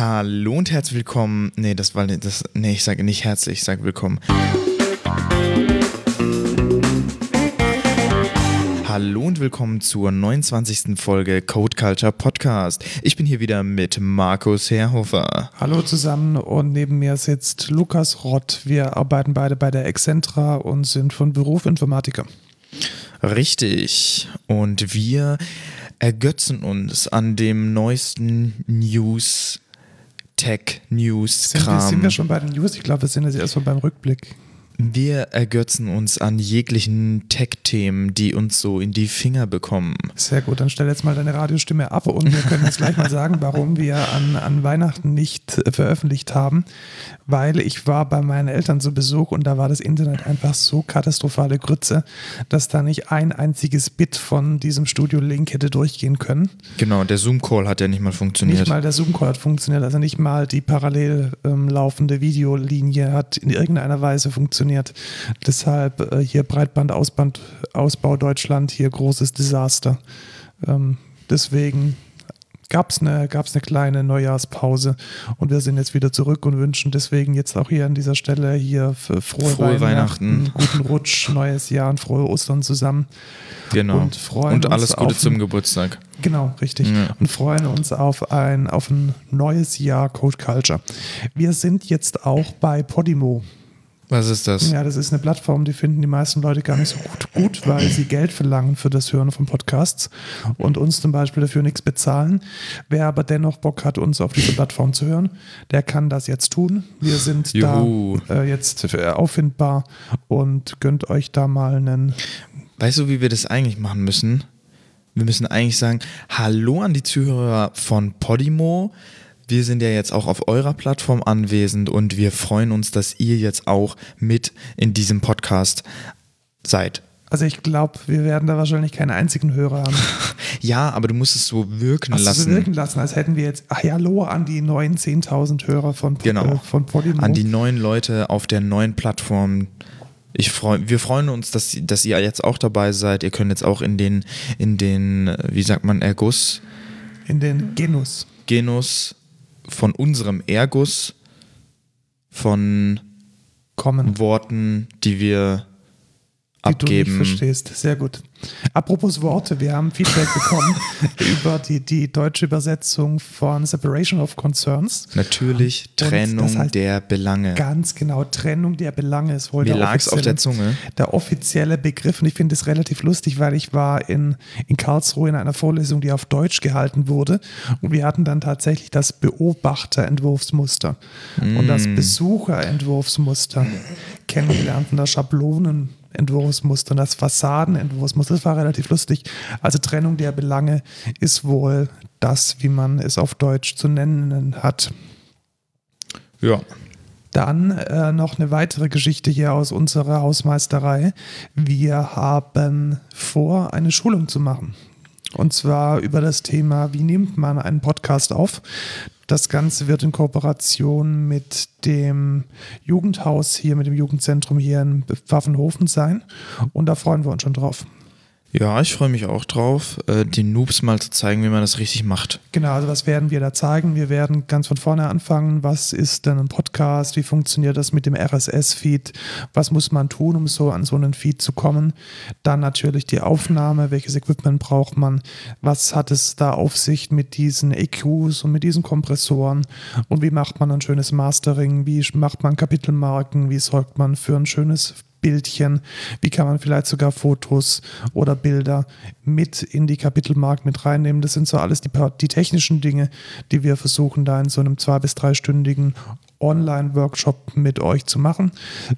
Hallo und herzlich willkommen. Nee, das war das. Nee, ich sage nicht herzlich, ich sage willkommen. Hallo und willkommen zur 29. Folge Code Culture Podcast. Ich bin hier wieder mit Markus Herhofer. Hallo zusammen und neben mir sitzt Lukas Rott. Wir arbeiten beide bei der Excentra und sind von Beruf Informatiker. Richtig. Und wir ergötzen uns an dem neuesten News, Tech News Kram. Sind, sind wir schon bei den News? Ich glaube, wir sind jetzt erstmal beim Rückblick. Wir ergötzen uns an jeglichen Tech-Themen, die uns so in die Finger bekommen. Sehr gut, dann stell jetzt mal deine Radiostimme ab und wir können jetzt gleich mal sagen, warum wir an, an Weihnachten nicht veröffentlicht haben. Weil ich war bei meinen Eltern zu Besuch und da war das Internet einfach so katastrophale Grütze, dass da nicht ein einziges Bit von diesem Studio-Link hätte durchgehen können. Genau, der Zoom-Call hat ja nicht mal funktioniert. Nicht mal der Zoom-Call hat funktioniert, also nicht mal die parallel ähm, laufende Videolinie hat in irgendeiner Weise funktioniert funktioniert. Deshalb äh, hier Breitbandausbau Deutschland, hier großes Desaster. Ähm, deswegen gab es eine, gab's eine kleine Neujahrspause und wir sind jetzt wieder zurück und wünschen deswegen jetzt auch hier an dieser Stelle hier frohe, frohe Weihnachten, Weihnachten, guten Rutsch, neues Jahr und frohe Ostern zusammen. Genau. Und, freuen und alles Gute zum Geburtstag. Genau, richtig. Ja. Und freuen uns auf ein, auf ein neues Jahr Code Culture. Wir sind jetzt auch bei Podimo. Was ist das? Ja, das ist eine Plattform, die finden die meisten Leute gar nicht so gut, gut, weil sie Geld verlangen für das Hören von Podcasts und uns zum Beispiel dafür nichts bezahlen. Wer aber dennoch Bock hat, uns auf dieser Plattform zu hören, der kann das jetzt tun. Wir sind Juhu. da äh, jetzt auffindbar und gönnt euch da mal einen. Weißt du, wie wir das eigentlich machen müssen? Wir müssen eigentlich sagen, hallo an die Zuhörer von Podimo. Wir sind ja jetzt auch auf eurer Plattform anwesend und wir freuen uns, dass ihr jetzt auch mit in diesem Podcast seid. Also ich glaube, wir werden da wahrscheinlich keinen einzigen Hörer haben. ja, aber du musst es so wirken Hast lassen. So wirken lassen, als hätten wir jetzt, ach ja, hallo an die neuen 10.000 Hörer von, genau. äh, von Podimo. An die neuen Leute auf der neuen Plattform. Ich freu, wir freuen uns, dass, dass ihr jetzt auch dabei seid. Ihr könnt jetzt auch in den, in den, wie sagt man, Erguss? In den Genus. Genus von unserem Ergus, von Kommen. Worten, die wir abgeben. Die du nicht verstehst. Sehr gut. Apropos Worte, wir haben Feedback bekommen über die, die deutsche Übersetzung von Separation of Concerns. Natürlich Trennung das heißt der Belange. Ganz genau, Trennung der Belange ist wohl Mir lag es auf der Zunge. Der offizielle Begriff und ich finde es relativ lustig, weil ich war in, in Karlsruhe in einer Vorlesung, die auf Deutsch gehalten wurde und wir hatten dann tatsächlich das Beobachterentwurfsmuster mm. und das mm. Besucherentwurfsmuster kennengelernt und das Schablonen Entwurfsmuster und das Fassadenentwurfsmuster. Das war relativ lustig. Also Trennung der Belange ist wohl das, wie man es auf Deutsch zu nennen hat. Ja. Dann äh, noch eine weitere Geschichte hier aus unserer Hausmeisterei. Wir haben vor, eine Schulung zu machen. Und zwar über das Thema, wie nimmt man einen Podcast auf? Das Ganze wird in Kooperation mit dem Jugendhaus hier, mit dem Jugendzentrum hier in Pfaffenhofen sein. Und da freuen wir uns schon drauf. Ja, ich freue mich auch drauf, äh, den Noobs mal zu zeigen, wie man das richtig macht. Genau, also was werden wir da zeigen? Wir werden ganz von vorne anfangen. Was ist denn ein Podcast? Wie funktioniert das mit dem RSS-Feed? Was muss man tun, um so an so einen Feed zu kommen? Dann natürlich die Aufnahme. Welches Equipment braucht man? Was hat es da auf sich mit diesen EQs und mit diesen Kompressoren? Und wie macht man ein schönes Mastering? Wie macht man Kapitelmarken? Wie sorgt man für ein schönes Bildchen, wie kann man vielleicht sogar Fotos oder Bilder mit in die Kapitelmark mit reinnehmen. Das sind so alles die, die technischen Dinge, die wir versuchen da in so einem zwei- bis dreistündigen Online-Workshop mit euch zu machen.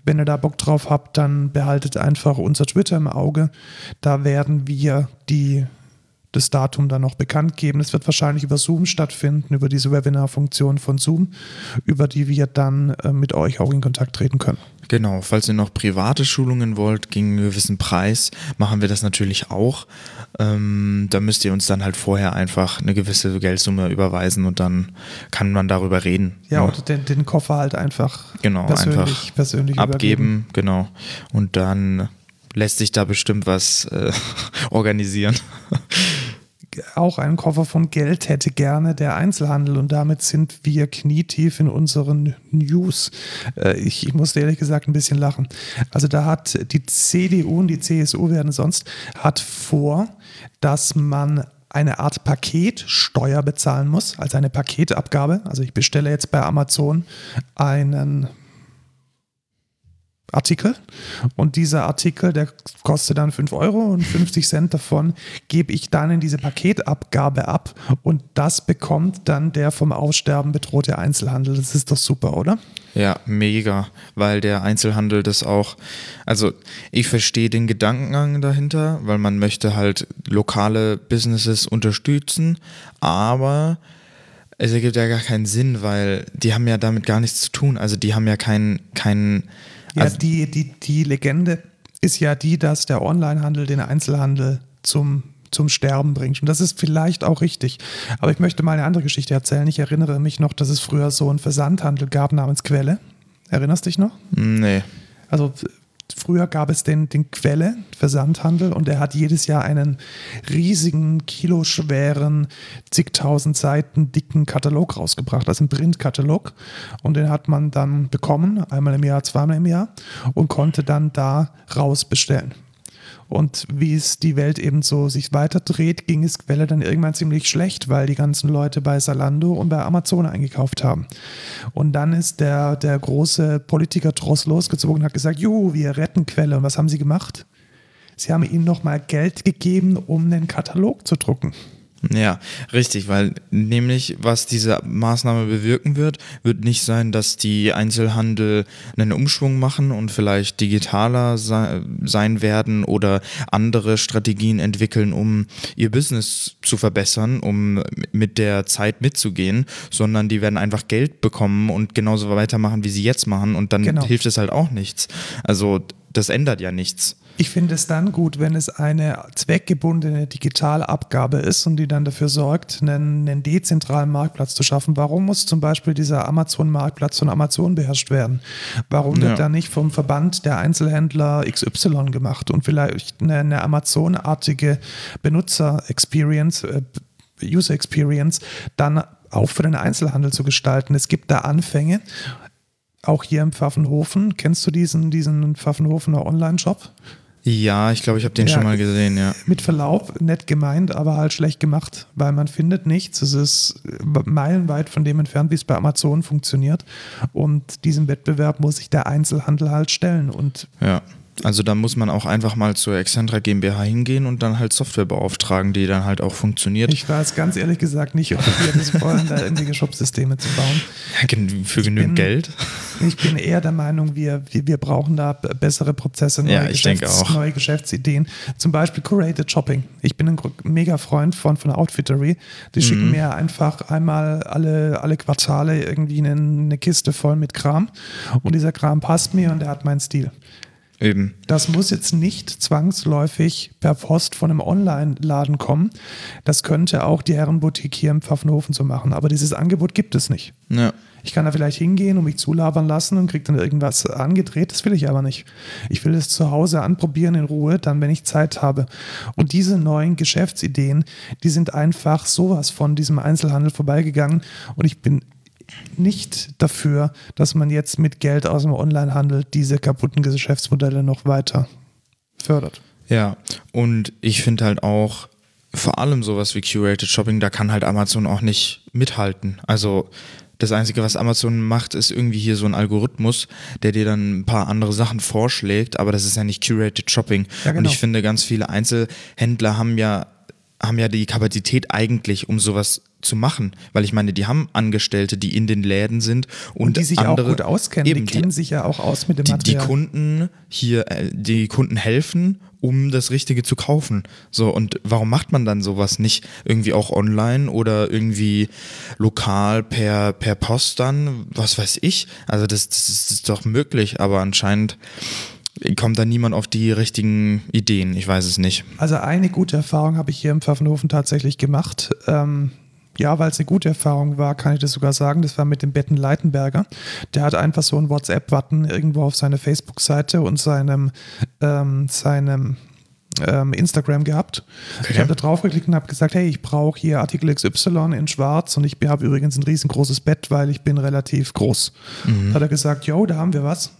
Wenn ihr da Bock drauf habt, dann behaltet einfach unser Twitter im Auge. Da werden wir die das Datum dann noch bekannt geben. Es wird wahrscheinlich über Zoom stattfinden, über diese Webinar-Funktion von Zoom, über die wir dann äh, mit euch auch in Kontakt treten können. Genau, falls ihr noch private Schulungen wollt gegen einen gewissen Preis, machen wir das natürlich auch. Ähm, da müsst ihr uns dann halt vorher einfach eine gewisse Geldsumme überweisen und dann kann man darüber reden. Ja, ja. oder den, den, Koffer halt einfach genau, persönlich, einfach persönlich abgeben. Übergeben. Genau. Und dann lässt sich da bestimmt was äh, organisieren. Auch einen Koffer von Geld hätte gerne der Einzelhandel und damit sind wir knietief in unseren News. Äh, ich, ich muss ehrlich gesagt ein bisschen lachen. Also da hat die CDU und die CSU werden sonst hat vor, dass man eine Art Paketsteuer bezahlen muss, also eine Paketabgabe. Also ich bestelle jetzt bei Amazon einen Artikel und dieser Artikel, der kostet dann 5 Euro und 50 Cent davon gebe ich dann in diese Paketabgabe ab und das bekommt dann der vom Aussterben bedrohte Einzelhandel. Das ist doch super, oder? Ja, mega, weil der Einzelhandel das auch, also ich verstehe den Gedankengang dahinter, weil man möchte halt lokale Businesses unterstützen, aber es ergibt ja gar keinen Sinn, weil die haben ja damit gar nichts zu tun. Also die haben ja keinen, keinen ja, also, die, die, die Legende ist ja die, dass der Onlinehandel den Einzelhandel zum, zum Sterben bringt. Und das ist vielleicht auch richtig. Aber ich möchte mal eine andere Geschichte erzählen. Ich erinnere mich noch, dass es früher so einen Versandhandel gab namens Quelle. Erinnerst du dich noch? Nee. Also Früher gab es den, den Quelle Versandhandel und er hat jedes Jahr einen riesigen, kiloschweren, zigtausend Seiten dicken Katalog rausgebracht, also einen Printkatalog. Und den hat man dann bekommen, einmal im Jahr, zweimal im Jahr und konnte dann da raus bestellen. Und wie es die Welt eben so sich weiterdreht, ging es Quelle dann irgendwann ziemlich schlecht, weil die ganzen Leute bei Salando und bei Amazon eingekauft haben. Und dann ist der, der große Politiker Tross losgezogen und hat gesagt, juhu, wir retten Quelle. Und was haben sie gemacht? Sie haben ihnen nochmal Geld gegeben, um einen Katalog zu drucken. Ja, richtig, weil nämlich, was diese Maßnahme bewirken wird, wird nicht sein, dass die Einzelhandel einen Umschwung machen und vielleicht digitaler sein werden oder andere Strategien entwickeln, um ihr Business zu verbessern, um mit der Zeit mitzugehen, sondern die werden einfach Geld bekommen und genauso weitermachen, wie sie jetzt machen und dann genau. hilft es halt auch nichts. Also das ändert ja nichts. Ich finde es dann gut, wenn es eine zweckgebundene Digitalabgabe ist und die dann dafür sorgt, einen, einen dezentralen Marktplatz zu schaffen. Warum muss zum Beispiel dieser Amazon-Marktplatz von Amazon beherrscht werden? Warum ja. wird da nicht vom Verband der Einzelhändler XY gemacht und vielleicht eine, eine Amazon-artige Benutzer-Experience, äh, User-Experience dann auch für den Einzelhandel zu gestalten? Es gibt da Anfänge auch hier im Pfaffenhofen. Kennst du diesen, diesen Pfaffenhofener Online-Shop? Ja, ich glaube, ich habe den ja, schon mal gesehen, ja. Mit Verlaub, nett gemeint, aber halt schlecht gemacht, weil man findet nichts. Es ist meilenweit von dem entfernt, wie es bei Amazon funktioniert. Und diesem Wettbewerb muss sich der Einzelhandel halt stellen. Und ja. Also da muss man auch einfach mal zur Excentra GmbH hingehen und dann halt Software beauftragen, die dann halt auch funktioniert. Ich weiß ganz ehrlich gesagt nicht, ob wir das wollen, da irgendwelche Shop-Systeme zu bauen. Ja, für genügend Geld. Ich bin eher der Meinung, wir, wir brauchen da bessere Prozesse, neue, ja, Geschäfts-, neue Geschäftsideen. Zum Beispiel Curated Shopping. Ich bin ein mega Freund von, von Outfittery. Die mhm. schicken mir einfach einmal alle, alle Quartale irgendwie eine, eine Kiste voll mit Kram und dieser Kram passt mir und der hat meinen Stil. Eben. Das muss jetzt nicht zwangsläufig per Post von einem Online-Laden kommen. Das könnte auch die Herrenboutique hier im Pfaffenhofen so machen. Aber dieses Angebot gibt es nicht. Ja. Ich kann da vielleicht hingehen und mich zulabern lassen und kriege dann irgendwas angedreht. Das will ich aber nicht. Ich will es zu Hause anprobieren in Ruhe, dann, wenn ich Zeit habe. Und diese neuen Geschäftsideen, die sind einfach sowas von diesem Einzelhandel vorbeigegangen. Und ich bin nicht dafür, dass man jetzt mit Geld aus dem Onlinehandel diese kaputten Geschäftsmodelle noch weiter fördert. Ja, und ich finde halt auch, vor allem sowas wie Curated Shopping, da kann halt Amazon auch nicht mithalten. Also das Einzige, was Amazon macht, ist irgendwie hier so ein Algorithmus, der dir dann ein paar andere Sachen vorschlägt, aber das ist ja nicht Curated Shopping. Ja, genau. Und ich finde, ganz viele Einzelhändler haben ja haben ja die Kapazität eigentlich, um sowas zu machen, weil ich meine, die haben Angestellte, die in den Läden sind und, und die sich andere, auch gut auskennen, eben, die kennen die, sich ja auch aus mit dem die, Material. Die Kunden hier, äh, die Kunden helfen, um das Richtige zu kaufen. So und warum macht man dann sowas nicht irgendwie auch online oder irgendwie lokal per per Post dann, was weiß ich? Also das, das ist doch möglich, aber anscheinend kommt da niemand auf die richtigen Ideen. Ich weiß es nicht. Also eine gute Erfahrung habe ich hier im Pfaffenhofen tatsächlich gemacht. Ähm, ja, weil es eine gute Erfahrung war, kann ich das sogar sagen. Das war mit dem Betten Leitenberger. Der hat einfach so einen WhatsApp-Button irgendwo auf seiner Facebook-Seite und seinem, ähm, seinem ähm, Instagram gehabt. Okay. Ich habe da drauf geklickt und habe gesagt, hey, ich brauche hier Artikel XY in schwarz und ich habe übrigens ein riesengroßes Bett, weil ich bin relativ groß. Mhm. Hat er gesagt, yo, da haben wir was.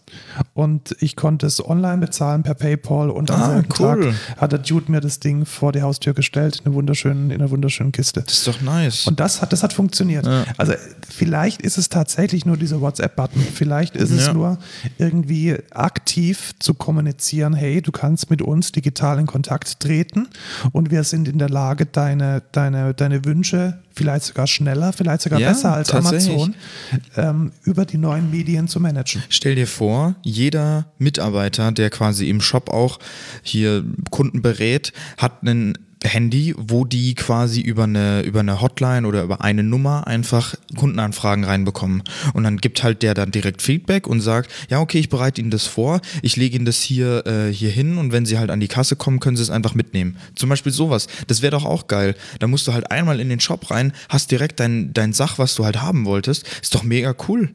Und ich konnte es online bezahlen per PayPal und am Ah, selben cool. Tag hat der Dude mir das Ding vor die Haustür gestellt in einer wunderschönen, in einer wunderschönen Kiste. Das ist doch nice. Und das hat, das hat funktioniert. Ja. Also vielleicht ist es tatsächlich nur dieser WhatsApp-Button. Vielleicht ist es Ja. nur irgendwie aktiv zu kommunizieren, hey, du kannst mit uns digital in Kontakt treten und wir sind in der Lage, deine, deine, deine Wünsche vielleicht sogar schneller, vielleicht sogar Ja, besser als. Amazon ähm, über die neuen Medien zu managen. Stell dir vor, jeder Mitarbeiter, der quasi im Shop auch hier Kunden berät, hat ein Handy, wo die quasi über eine, über eine Hotline oder über eine Nummer einfach Kundenanfragen reinbekommen. Und dann gibt halt der dann direkt Feedback und sagt, ja, okay, ich bereite Ihnen das vor, ich lege Ihnen das hier, äh, hier hin und wenn Sie halt an die Kasse kommen, können Sie es einfach mitnehmen. Zum Beispiel sowas. Das wäre doch auch geil. Da musst du halt einmal in den Shop rein, hast direkt dein, dein Sach, was du halt haben wolltest. Ist doch mega cool.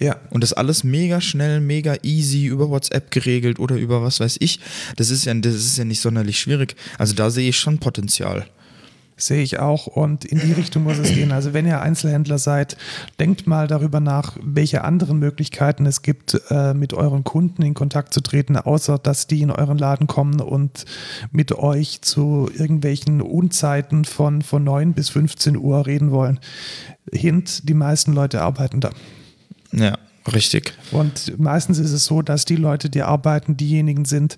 Ja. Und das alles mega schnell, mega easy über WhatsApp geregelt oder über was weiß ich. Das ist ja, das ist ja nicht sonderlich schwierig. Also da sehe ich schon Potenzial. Sehe ich auch und in die Richtung muss es gehen. Also wenn ihr Einzelhändler seid, denkt mal darüber nach, welche anderen Möglichkeiten es gibt, äh, mit euren Kunden in Kontakt zu treten, außer dass die in euren Laden kommen und mit euch zu irgendwelchen Unzeiten von, von 9 bis 15 Uhr reden wollen. Hint, die meisten Leute arbeiten da. Ja, richtig. Und meistens ist es so, dass die Leute, die arbeiten, diejenigen sind,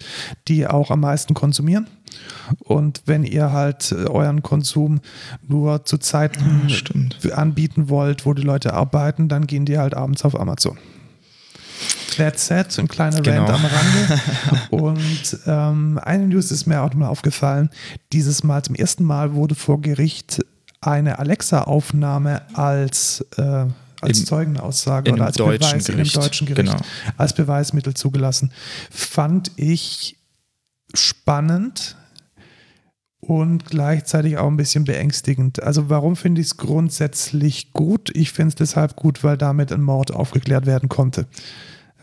die auch am meisten konsumieren. Und wenn ihr halt äh, euren Konsum nur zu Zeiten stimmt. anbieten wollt, wo die Leute arbeiten, dann gehen die halt abends auf Amazon. That's it, ein kleiner Genau. Rant am Rande. Und ähm, eine News ist mir auch mal aufgefallen. Dieses Mal, zum ersten Mal wurde vor Gericht eine Alexa-Aufnahme als, äh, als Im- Zeugenaussage oder als deutschen Beweis Gericht, in deutschen Gericht genau. als Beweismittel zugelassen. Fand ich spannend und gleichzeitig auch ein bisschen beängstigend. Also warum finde ich es grundsätzlich gut? Ich finde es deshalb gut, weil damit ein Mord aufgeklärt werden konnte.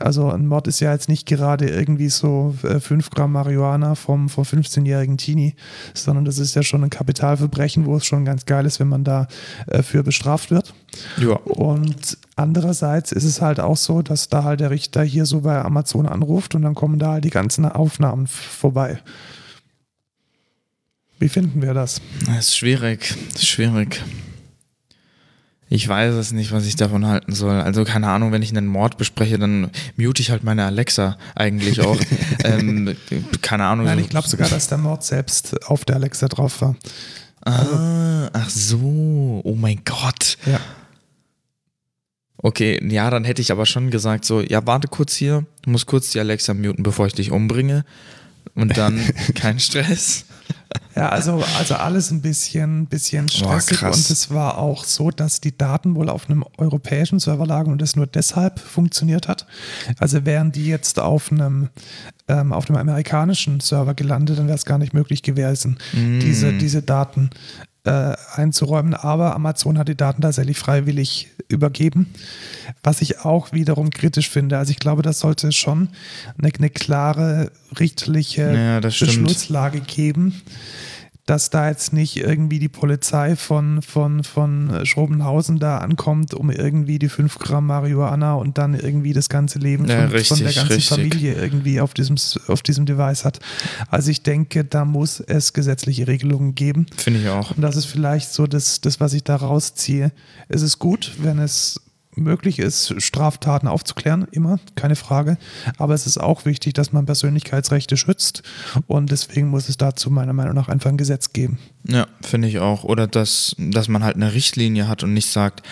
Also ein Mord ist ja jetzt nicht gerade irgendwie so 5 Gramm Marihuana vom, vom 15-jährigen Teenie, sondern das ist ja schon ein Kapitalverbrechen, wo es schon ganz geil ist, wenn man da äh, für bestraft wird. Ja. Und andererseits ist es halt auch so, dass da halt der Richter hier so bei Amazon anruft und dann kommen da halt die ganzen Aufnahmen vorbei. Wie finden wir das? Das ist schwierig. Das ist schwierig. Ich weiß es nicht, was ich davon halten soll. Also keine Ahnung, wenn ich einen Mord bespreche, dann mute ich halt meine Alexa eigentlich auch. ähm, keine Ahnung. Nein, ich glaube sogar, dass der Mord selbst auf der Alexa drauf war. Ah, ach so. Oh mein Gott. Ja. Okay, ja, dann hätte ich aber schon gesagt so, ja, warte kurz hier, du musst kurz die Alexa muten, bevor ich dich umbringe. Und dann kein Stress. Ja, also, also alles ein bisschen, bisschen stressig krass. und es war auch so, dass die Daten wohl auf einem europäischen Server lagen und es nur deshalb funktioniert hat. Also wären die jetzt auf einem, ähm, auf einem amerikanischen Server gelandet, dann wäre es gar nicht möglich gewesen, diese, diese Daten äh, einzuräumen. Aber Amazon hat die Daten tatsächlich freiwillig übergeben, was ich auch wiederum kritisch finde. Also ich glaube, das sollte schon eine, eine klare richterliche Ja, das stimmt. Beschlusslage geben, dass da jetzt nicht irgendwie die Polizei von, von, von Schrobenhausen da ankommt, um irgendwie die 5 Gramm Marihuana und dann irgendwie das ganze Leben Ja, von, von der richtig, ganzen richtig. Familie irgendwie auf diesem, auf diesem Device hat. Also ich denke, da muss es gesetzliche Regelungen geben. Finde ich auch. Und das ist vielleicht so das, das, was ich da rausziehe. Es ist gut, wenn es möglich ist, Straftaten aufzuklären, immer, keine Frage. Aber es ist auch wichtig, dass man Persönlichkeitsrechte schützt. Und deswegen muss es dazu meiner Meinung nach einfach ein Gesetz geben. Ja, finde ich auch. Oder dass, dass man halt eine Richtlinie hat und nicht sagt,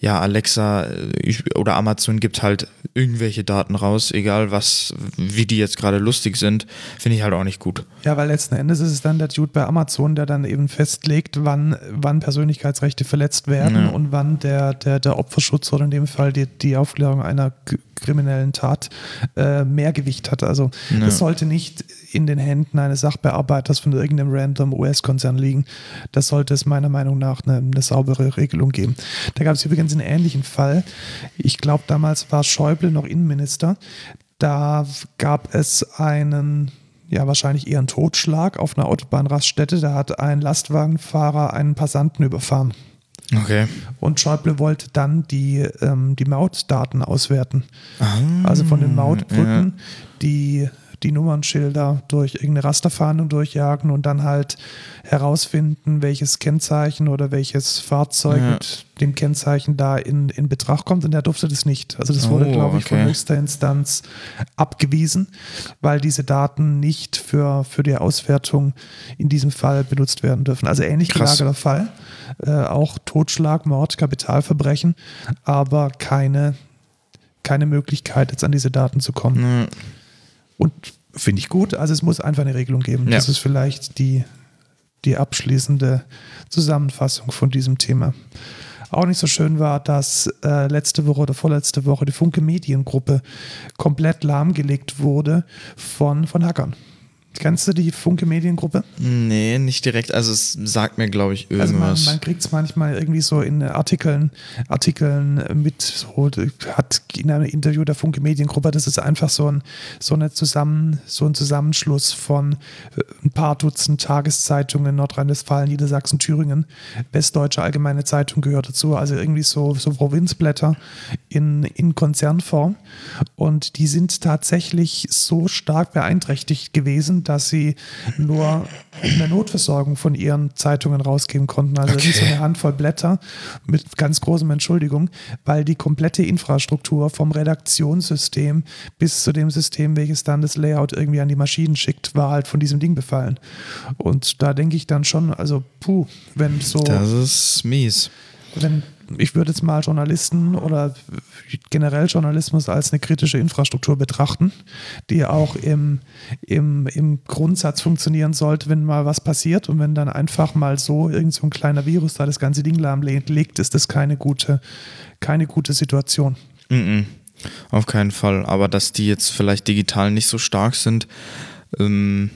ja, Alexa äh, oder Amazon gibt halt irgendwelche Daten raus, egal was, wie die jetzt gerade lustig sind, finde ich halt auch nicht gut. Ja, weil letzten Endes ist es dann der Dude bei Amazon, der dann eben festlegt, wann, wann Persönlichkeitsrechte verletzt werden Ja. und wann der, der, der Opferschutz oder in dem Fall die, die Aufklärung einer kriminellen Tat äh, mehr Gewicht hat. Also Ja. das sollte nicht in den Händen eines Sachbearbeiters von irgendeinem random US-Konzern liegen. Das sollte es meiner Meinung nach eine, eine saubere Regelung geben. Da gab es übrigens einen ähnlichen Fall. Ich glaube, damals war Schäuble noch Innenminister. Da gab es einen ja wahrscheinlich eher ein Totschlag auf einer Autobahnraststätte. Da hat ein Lastwagenfahrer einen Passanten überfahren. Okay. Und Schäuble wollte dann die, ähm, die Mautdaten auswerten. Ah, Also von den Mautbrücken, die die Nummernschilder durch irgendeine Rasterfahndung durchjagen und dann halt herausfinden, welches Kennzeichen oder welches Fahrzeug Ja. mit dem Kennzeichen da in, in Betracht kommt. Und er durfte das nicht. Also das wurde, Oh, glaube ich, von okay. höchster Instanz abgewiesen, weil diese Daten nicht für, für die Auswertung in diesem Fall benutzt werden dürfen. Also ähnlich Krass. gelagerter Fall. Äh, auch Totschlag, Mord, Kapitalverbrechen, aber keine, keine Möglichkeit, jetzt an diese Daten zu kommen. Ja. Und finde ich gut. Also es muss einfach eine Regelung geben. Ja. Das ist vielleicht die, die abschließende Zusammenfassung von diesem Thema. Auch nicht so schön war, dass äh, letzte Woche oder vorletzte Woche die Funke Mediengruppe komplett lahmgelegt wurde von, von Hackern. Kennst du die Funke Mediengruppe? Nee, nicht direkt. Also es sagt mir, glaube ich, Also man, irgendwas. man kriegt es manchmal irgendwie so in Artikeln, Artikeln mit, so, hat in einem Interview der Funke Mediengruppe, das ist einfach so ein, so eine Zusammen, so ein Zusammenschluss von äh, ein paar Dutzend Tageszeitungen in Nordrhein-Westfalen, Niedersachsen, Thüringen, Westdeutsche Allgemeine Zeitung gehört dazu, also irgendwie so, so Provinzblätter in, in Konzernform. Und die sind tatsächlich so stark beeinträchtigt gewesen, dass sie nur eine Notversorgung von ihren Zeitungen rausgeben konnten. Also Okay. okay. so eine Handvoll Blätter mit ganz großem Entschuldigung, weil die komplette Infrastruktur vom Redaktionssystem bis zu dem System, welches dann das Layout irgendwie an die Maschinen schickt, war halt von diesem Ding befallen. Und da denke ich dann schon, also puh, wenn so das ist mies. wenn ich würde jetzt mal Journalisten oder generell Journalismus als eine kritische Infrastruktur betrachten, die auch im, im, im Grundsatz funktionieren sollte, wenn mal was passiert und wenn dann einfach mal so irgend so ein kleiner Virus da das ganze Ding lahmlegt, ist das keine gute, keine gute Situation. Mhm. Auf keinen Fall. Aber dass die jetzt vielleicht digital nicht so stark sind, ähm,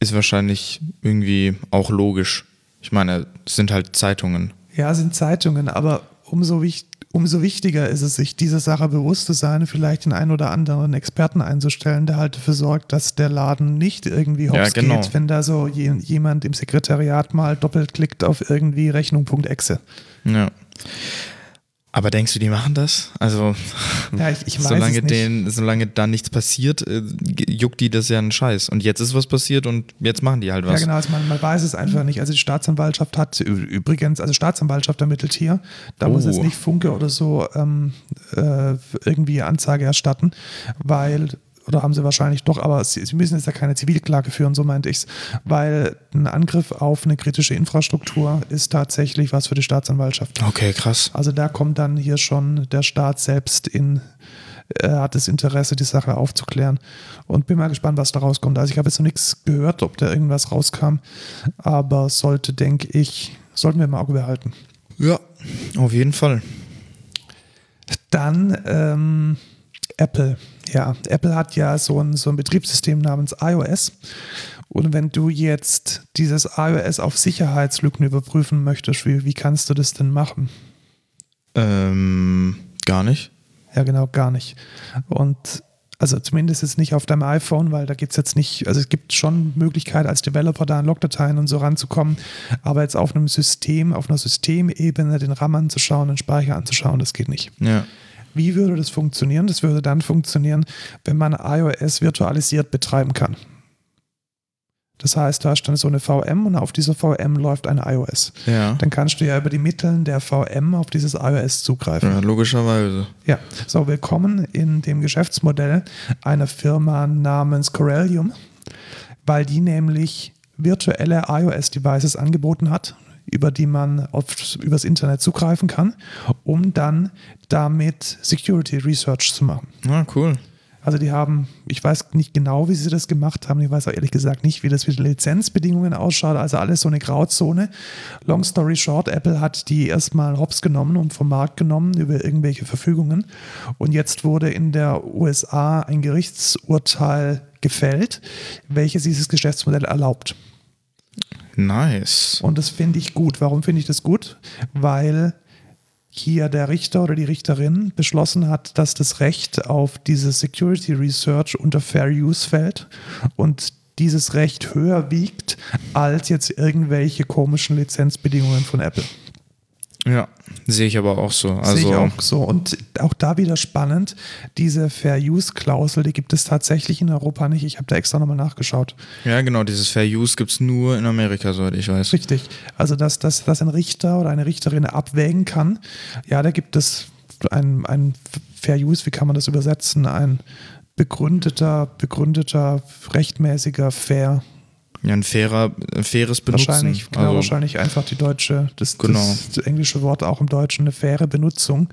ist wahrscheinlich irgendwie auch logisch. Ich meine, es sind halt Zeitungen. Ja, sind Zeitungen, aber umso, wich umso wichtiger ist es, sich dieser Sache bewusst zu sein, vielleicht den einen oder anderen Experten einzustellen, der halt dafür sorgt, dass der Laden nicht irgendwie hops Ja, genau. geht, wenn da so je jemand im Sekretariat mal doppelt klickt auf irgendwie Rechnung.exe. Ja. Aber denkst du, die machen das? Also, Ja, ich, ich solange. Den, solange da nichts passiert, äh, juckt die das ja einen Scheiß. Und jetzt ist was passiert und jetzt machen die halt Ja, was. genau, also man, man weiß es einfach nicht. Also die Staatsanwaltschaft hat übrigens, also Staatsanwaltschaft ermittelt hier, da muss Oh. jetzt nicht Funke oder so ähm, äh, irgendwie Anzeige erstatten, weil, oder haben sie wahrscheinlich doch, aber sie, sie müssen jetzt ja keine Zivilklage führen, so meinte ich's, weil ein Angriff auf eine kritische Infrastruktur ist tatsächlich was für die Staatsanwaltschaft. Okay, krass. Also da kommt dann hier schon der Staat selbst in, er hat das Interesse, die Sache aufzuklären. Und bin mal gespannt, was da rauskommt. Also ich habe jetzt noch nichts gehört, ob da irgendwas rauskam, aber sollte, denke ich, sollten wir im Auge behalten. Ja, auf jeden Fall. Dann ähm, Apple. Ja, Apple hat ja so ein, so ein Betriebssystem namens iOS. Und wenn du jetzt dieses iOS auf Sicherheitslücken überprüfen möchtest, wie, wie kannst du das denn machen? Ähm, gar nicht. Ja, genau, gar nicht. Und also zumindest jetzt nicht auf deinem iPhone, weil da gibt es jetzt nicht, also es gibt schon Möglichkeit als Developer da an Logdateien und so ranzukommen, aber jetzt auf einem System, auf einer Systemebene den RAM anzuschauen, den Speicher anzuschauen, das geht nicht. Ja. Wie würde das funktionieren? Das würde dann funktionieren, wenn man iOS virtualisiert betreiben kann. Das heißt, du hast dann so eine VM und auf dieser VM läuft ein iOS. Ja. Dann kannst du ja über die Mitteln der VM auf dieses iOS zugreifen. ja logischerweise. Ja, so willkommen in dem Geschäftsmodell einer Firma namens Corellium, weil die nämlich virtuelle iOS-Devices angeboten hat, über die man auf, übers Internet zugreifen kann, um dann damit Security Research zu machen. Ah, cool. Also die haben, ich weiß nicht genau, wie sie das gemacht haben. Ich weiß auch ehrlich gesagt nicht, wie das mit den Lizenzbedingungen ausschaut. Also alles so eine Grauzone. Long story short, Apple hat die erstmal hops genommen und vom Markt genommen über irgendwelche Verfügungen. Und jetzt wurde in der USA ein Gerichtsurteil gefällt, welches dieses Geschäftsmodell erlaubt. Nice. Und das finde ich gut. Warum finde ich das gut? Weil hier der Richter oder die Richterin beschlossen hat, dass das Recht auf diese Security Research unter Fair Use fällt und dieses Recht höher wiegt als jetzt irgendwelche komischen Lizenzbedingungen von Apple. Ja, sehe ich aber auch so. Also Sehe ich auch so. Und auch da wieder spannend, diese Fair-Use-Klausel, die gibt es tatsächlich in Europa nicht. Ich habe da extra nochmal nachgeschaut. Ja, genau, dieses Fair Use gibt es nur in Amerika, soweit ich weiß. Richtig. Also, dass, dass, dass ein Richter oder eine Richterin abwägen kann. Ja, da gibt es ein, ein Fair Use, wie kann man das übersetzen? Ein begründeter, begründeter, rechtmäßiger, fair Ja, ein fairer, faires Benutzen. Wahrscheinlich, genau, also, wahrscheinlich einfach die deutsche, das, Genau. das englische Wort auch im Deutschen, eine faire Benutzung.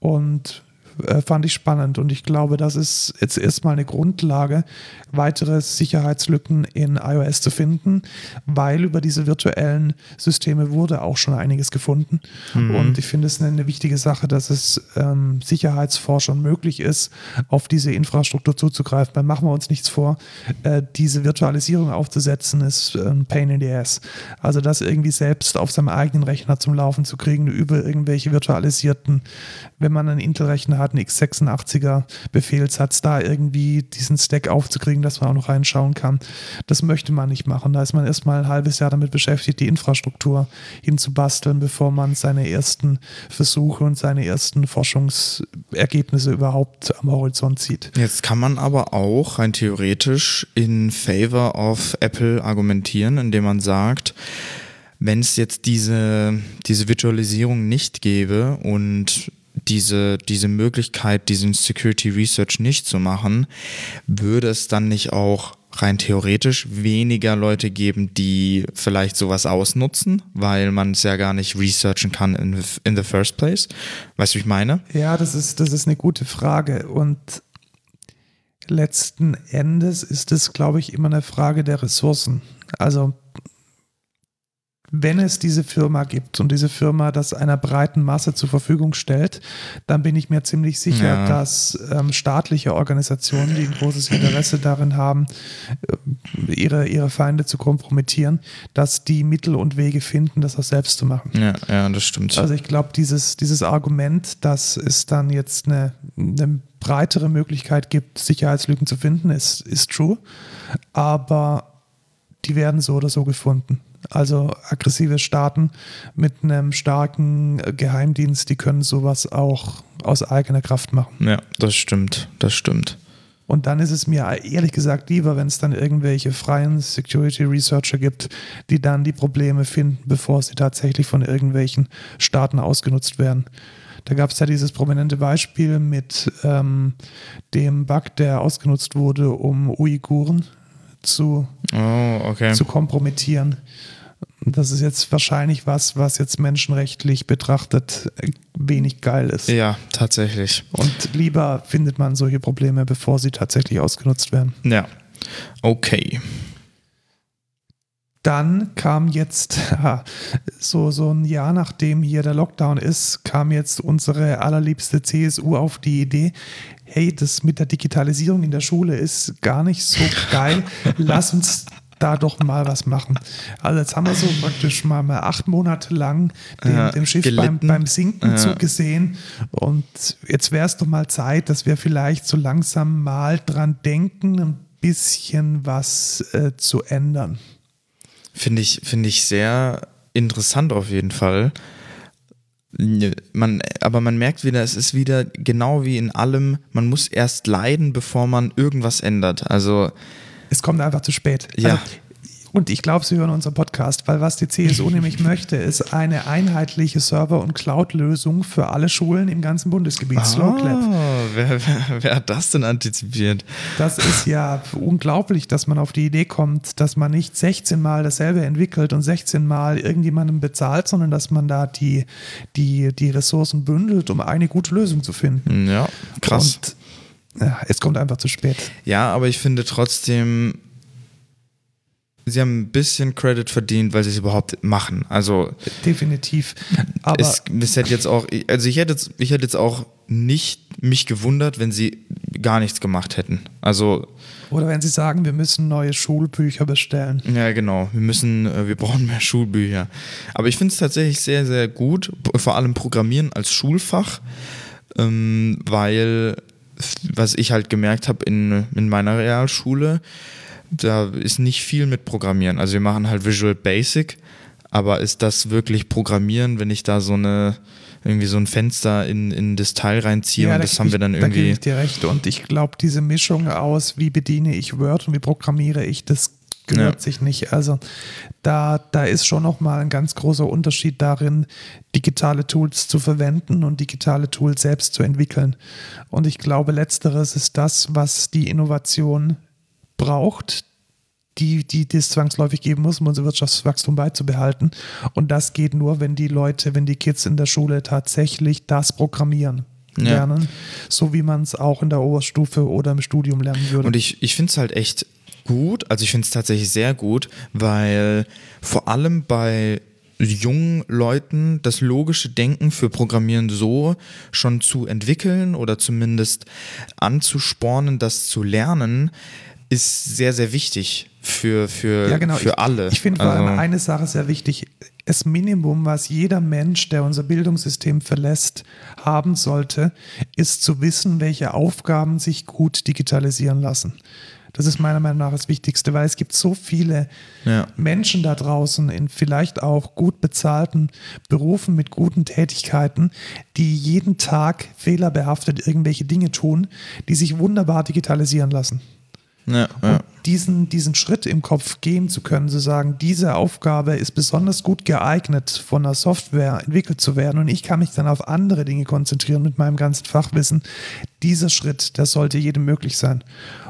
Und äh, fand ich spannend. Und ich glaube, das ist jetzt erstmal eine Grundlage, weitere Sicherheitslücken in iOS zu finden, weil über diese virtuellen Systeme wurde auch schon einiges gefunden. Mhm. Und ich finde es eine, eine wichtige Sache, dass es ähm, Sicherheitsforschern möglich ist, auf diese Infrastruktur zuzugreifen. Weil machen wir uns nichts vor, äh, diese Virtualisierung aufzusetzen, ist ein Pain in the Ass. Also das irgendwie selbst auf seinem eigenen Rechner zum Laufen zu kriegen, über irgendwelche virtualisierten, wenn man einen Intel-Rechner hat, einen x86er Befehlssatz, da irgendwie diesen Stack aufzukriegen, dass man auch noch reinschauen kann. Das möchte man nicht machen. Da ist man erstmal ein halbes Jahr damit beschäftigt, die Infrastruktur hinzubasteln, bevor man seine ersten Versuche und seine ersten Forschungsergebnisse überhaupt am Horizont sieht. Jetzt kann man aber auch rein theoretisch in favor of Apple argumentieren, indem man sagt, wenn es jetzt diese, diese Virtualisierung nicht gäbe und diese, diese Möglichkeit, diesen Security Research nicht zu machen, würde es dann nicht auch rein theoretisch weniger Leute geben, die vielleicht sowas ausnutzen, weil man es ja gar nicht researchen kann in, in the first place. Weißt du, wie ich meine? Ja, das ist, das ist eine gute Frage. Und letzten Endes ist es, glaube ich, immer eine Frage der Ressourcen. Also wenn es diese Firma gibt und diese Firma das einer breiten Masse zur Verfügung stellt, dann bin ich mir ziemlich sicher, Ja. dass ähm, staatliche Organisationen, die ein großes Interesse darin haben, äh, ihre, ihre Feinde zu kompromittieren, dass die Mittel und Wege finden, das auch selbst zu machen. Ja, ja, das stimmt. Also ich glaube, dieses, dieses Argument, dass es dann jetzt eine, eine breitere Möglichkeit gibt, Sicherheitslücken zu finden, ist, ist true. Aber die werden so oder so gefunden. Also aggressive Staaten mit einem starken äh, Geheimdienst, die können sowas auch aus eigener Kraft machen. Ja, das stimmt, das stimmt. Und dann ist es mir ehrlich gesagt lieber, wenn es dann irgendwelche freien Security Researcher gibt, die dann die Probleme finden, bevor sie tatsächlich von irgendwelchen Staaten ausgenutzt werden. Da gab es ja dieses prominente Beispiel mit ähm, dem Bug, der ausgenutzt wurde, um Uiguren zu, Oh, okay. zu kompromittieren. Das ist jetzt wahrscheinlich was, was jetzt menschenrechtlich betrachtet äh, wenig geil ist. Ja, tatsächlich. Und lieber findet man solche Probleme, bevor sie tatsächlich ausgenutzt werden. Ja. Okay. Dann kam jetzt, so, so ein Jahr nachdem hier der Lockdown ist, kam jetzt unsere allerliebste CSU auf die Idee, hey, das mit der Digitalisierung in der Schule ist gar nicht so geil, lass uns da doch mal was machen. Also jetzt haben wir so praktisch mal, mal acht Monate lang dem, Ja, dem Schiff beim, beim Sinken Ja. zugesehen und jetzt wäre es doch mal Zeit, dass wir vielleicht so langsam mal dran denken, ein bisschen was äh, zu ändern. Finde ich, finde ich sehr interessant auf jeden Fall. Man, aber man merkt wieder, es ist wieder genau wie in allem, man muss erst leiden, bevor man irgendwas ändert. Also, Es kommt einfach zu spät. Ja. Also, und ich glaube, Sie hören unseren Podcast, weil was die CSU nämlich möchte, ist eine einheitliche Server- und Cloud-Lösung für alle Schulen im ganzen Bundesgebiet. Ah, wer, wer, wer hat das denn antizipiert? Das ist ja unglaublich, dass man auf die Idee kommt, dass man nicht 16 Mal dasselbe entwickelt und 16 Mal irgendjemandem bezahlt, sondern dass man da die, die, die Ressourcen bündelt, um eine gute Lösung zu finden. Ja, krass. Und ja, es kommt einfach zu spät. Ja, aber ich finde trotzdem, sie haben ein bisschen Credit verdient, weil sie es überhaupt machen. Also Definitiv. Aber es, es hätte jetzt auch, also ich hätte jetzt, ich hätte jetzt auch nicht mich gewundert, wenn sie gar nichts gemacht hätten. Also Oder wenn Sie sagen, wir müssen neue Schulbücher bestellen. ja genau, wir müssen, äh, wir brauchen mehr Schulbücher. Aber ich finde es tatsächlich sehr, sehr gut, vor allem Programmieren als Schulfach, ähm, weil was ich halt gemerkt habe in, in meiner Realschule, da ist nicht viel mit Programmieren. Also wir machen halt Visual Basic, aber ist das wirklich Programmieren, wenn ich da so eine irgendwie so ein Fenster in, in das Teil reinziehe ja, und das haben wir dann irgendwie. Da gebe ich dir recht. Und ich glaube, diese Mischung aus, wie bediene ich Word und wie programmiere ich, das gehört ja. sich nicht. Also da, da ist schon nochmal ein ganz großer Unterschied darin, digitale Tools zu verwenden und digitale Tools selbst zu entwickeln. Und ich glaube, letzteres ist das, was die Innovation braucht, die, die, die es zwangsläufig geben muss, um unser Wirtschaftswachstum beizubehalten. Und das geht nur, wenn die Leute, wenn die Kids in der Schule tatsächlich das programmieren. Ja. lernen, so wie man es auch in der Oberstufe oder im Studium lernen würde. Und ich, ich finde es halt echt gut, also ich finde es tatsächlich sehr gut, weil vor allem bei jungen Leuten das logische Denken für Programmieren so schon zu entwickeln oder zumindest anzuspornen, das zu lernen, ist sehr, sehr wichtig für, für, ja, genau. für ich, alle. Ich finde vor allem also, eine Sache sehr wichtig. Das Minimum, was jeder Mensch, der unser Bildungssystem verlässt, haben sollte, ist zu wissen, welche Aufgaben sich gut digitalisieren lassen. Das ist meiner Meinung nach das Wichtigste, weil es gibt so viele ja. Menschen da draußen in vielleicht auch gut bezahlten Berufen mit guten Tätigkeiten, die jeden Tag fehlerbehaftet irgendwelche Dinge tun, die sich wunderbar digitalisieren lassen. Ja, ja. diesen, diesen Schritt im Kopf gehen zu können, zu sagen, diese Aufgabe ist besonders gut geeignet, von der Software entwickelt zu werden und ich kann mich dann auf andere Dinge konzentrieren mit meinem ganzen Fachwissen. Dieser Schritt, der sollte jedem möglich sein.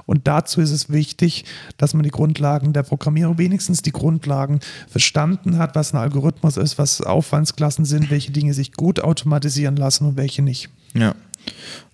Und dazu ist es wichtig, dass man die Grundlagen der Programmierung, wenigstens die Grundlagen verstanden hat, was ein Algorithmus ist, was Aufwandsklassen sind, welche Dinge sich gut automatisieren lassen und welche nicht. Ja.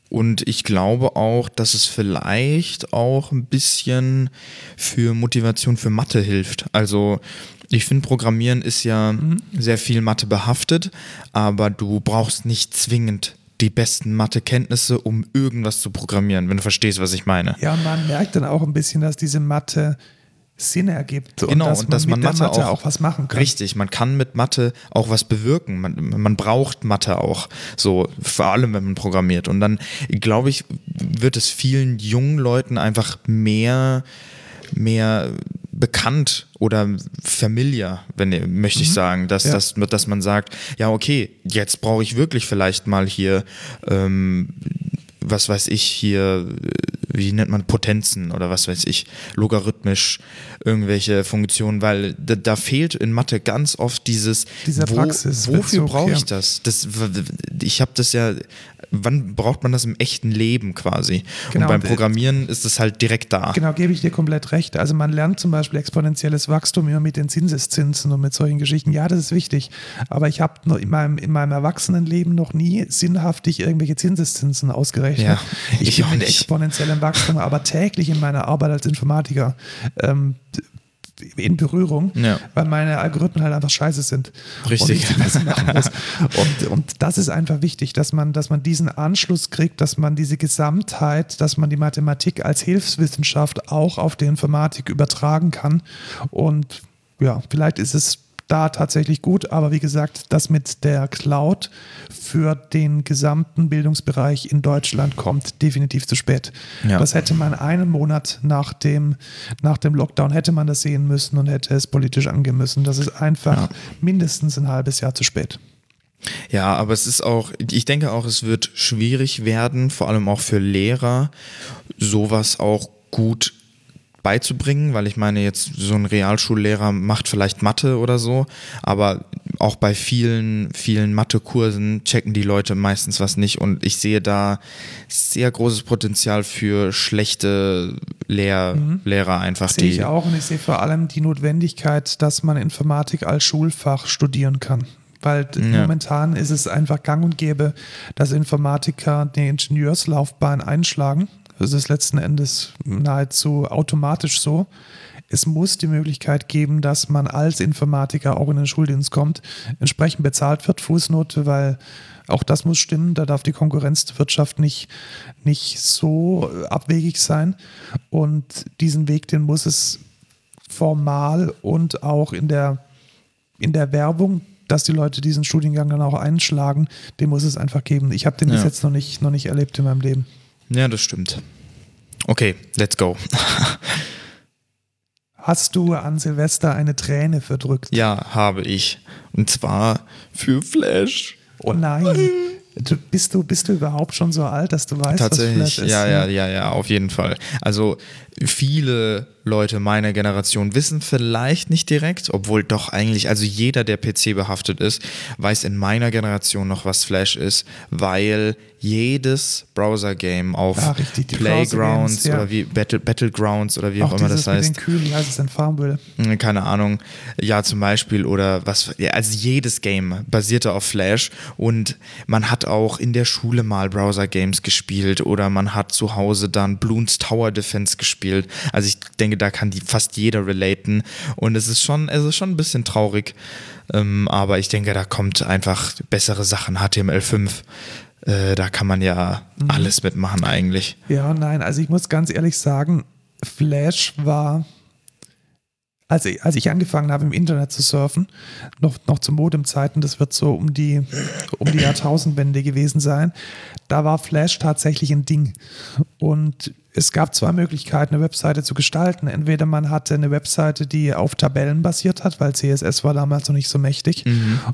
Und ich glaube auch, dass es vielleicht auch ein bisschen für Motivation für Mathe hilft. Also ich finde, Programmieren ist ja mhm. sehr viel Mathe behaftet, aber du brauchst nicht zwingend die besten Mathekenntnisse, um irgendwas zu programmieren, wenn du verstehst, was ich meine. Ja, man merkt dann auch ein bisschen, dass diese Mathe Sinn ergibt genau, und dass, und dass man, man Mathe, Mathe auch, auch, was machen kann. Richtig, man kann mit Mathe auch was bewirken. Man, man braucht Mathe auch, so vor allem, wenn man programmiert. Und dann, glaube ich, wird es vielen jungen Leuten einfach mehr, mehr bekannt oder familiar, wenn möchte ich mhm. sagen, dass, ja. dass, dass man sagt, ja, okay, jetzt brauche ich wirklich vielleicht mal hier ähm, was weiß ich hier, wie nennt man Potenzen oder was weiß ich, logarithmisch irgendwelche Funktionen, weil da, da fehlt in Mathe ganz oft dieses, Dieser wo, Praxis, wofür brauche ich das? das ich habe das ja, wann braucht man das im echten Leben quasi? Genau, und beim Programmieren ist es halt direkt da. Genau, gebe ich dir komplett recht. Also man lernt zum Beispiel exponentielles Wachstum immer mit den Zinseszinsen und mit solchen Geschichten. Ja, das ist wichtig. Aber ich habe in meinem, in meinem Erwachsenenleben noch nie sinnhaftig irgendwelche Zinseszinsen ausgerechnet. Ja, ich, ich bin mit exponentiellem Wachstum, aber täglich in meiner Arbeit als Informatiker ähm, in Berührung, ja. weil meine Algorithmen halt einfach scheiße sind. Richtig. Und, und, und, das ist einfach wichtig, dass man, dass man diesen Anschluss kriegt, dass man diese Gesamtheit, dass man die Mathematik als Hilfswissenschaft auch auf die Informatik übertragen kann. Und ja, vielleicht ist es da tatsächlich gut. Aber wie gesagt, das mit der Cloud für den gesamten Bildungsbereich in Deutschland kommt definitiv zu spät. Ja. Das hätte man einen Monat nach dem, nach dem Lockdown hätte man das sehen müssen und hätte es politisch angehen müssen. Das ist einfach ja. mindestens ein halbes Jahr zu spät. Ja, aber es ist auch, ich denke auch, es wird schwierig werden, vor allem auch für Lehrer, sowas auch gut beizubringen, weil ich meine, jetzt so ein Realschullehrer macht vielleicht Mathe oder so, aber auch bei vielen, vielen Mathekursen checken die Leute meistens was nicht und ich sehe da sehr großes Potenzial für schlechte Lehr mhm. Lehrer einfach. Das sehe ich auch und ich sehe vor allem die Notwendigkeit, dass man Informatik als Schulfach studieren kann weil ja. momentan ist es einfach gang und gäbe, dass Informatiker die Ingenieurslaufbahn einschlagen das ist letzten Endes nahezu automatisch so. Es muss die Möglichkeit geben, dass man als Informatiker auch in den Schuldienst kommt, entsprechend bezahlt wird, Fußnote, weil auch das muss stimmen. Da darf die Konkurrenzwirtschaft nicht, nicht so abwegig sein. Und diesen Weg, den muss es formal und auch in der, in der Werbung, dass die Leute diesen Studiengang dann auch einschlagen, den muss es einfach geben. Ich habe den ja. bis jetzt noch nicht, noch nicht erlebt in meinem Leben. Ja, das stimmt. Okay, let's go. Hast du an Silvester eine Träne verdrückt? Ja, habe ich. Und zwar für Flash. Oh nein. Du, bist, du, bist du überhaupt schon so alt, dass du weißt, Tatsächlich, was Flash ist? ja, ja, ja, ja, auf jeden Fall. Also viele Leute meiner Generation wissen vielleicht nicht direkt, obwohl doch eigentlich, also jeder, der PC behaftet ist, weiß in meiner Generation noch, was Flash ist, weil jedes Browser-Game auf Ja, richtig, Playgrounds ja. oder wie Battle, Battlegrounds oder wie auch, Auch immer das heißt. mit den Kühen, wie heißt es denn, Farmville? Hm, keine Ahnung, ja zum Beispiel oder was, ja, also jedes Game basierte auf Flash und man hat auch in der Schule mal Browser-Games gespielt oder man hat zu Hause dann Bloons Tower Defense gespielt. Also ich denke, da kann die fast jeder relaten und es ist schon, es ist schon ein bisschen traurig, ähm, aber ich denke, da kommt einfach bessere Sachen, HTML5. Äh, da kann man ja alles mitmachen eigentlich. Ja, nein, also ich muss ganz ehrlich sagen, Flash war, als ich, als ich angefangen habe im Internet zu surfen, noch, noch zu Modemzeiten, das wird so um die, um die Jahrtausendwende gewesen sein, da war Flash tatsächlich ein Ding. Und es gab zwei Möglichkeiten, eine Webseite zu gestalten. Entweder man hatte eine Webseite, die auf Tabellen basiert hat, weil CSS war damals noch nicht so mächtig.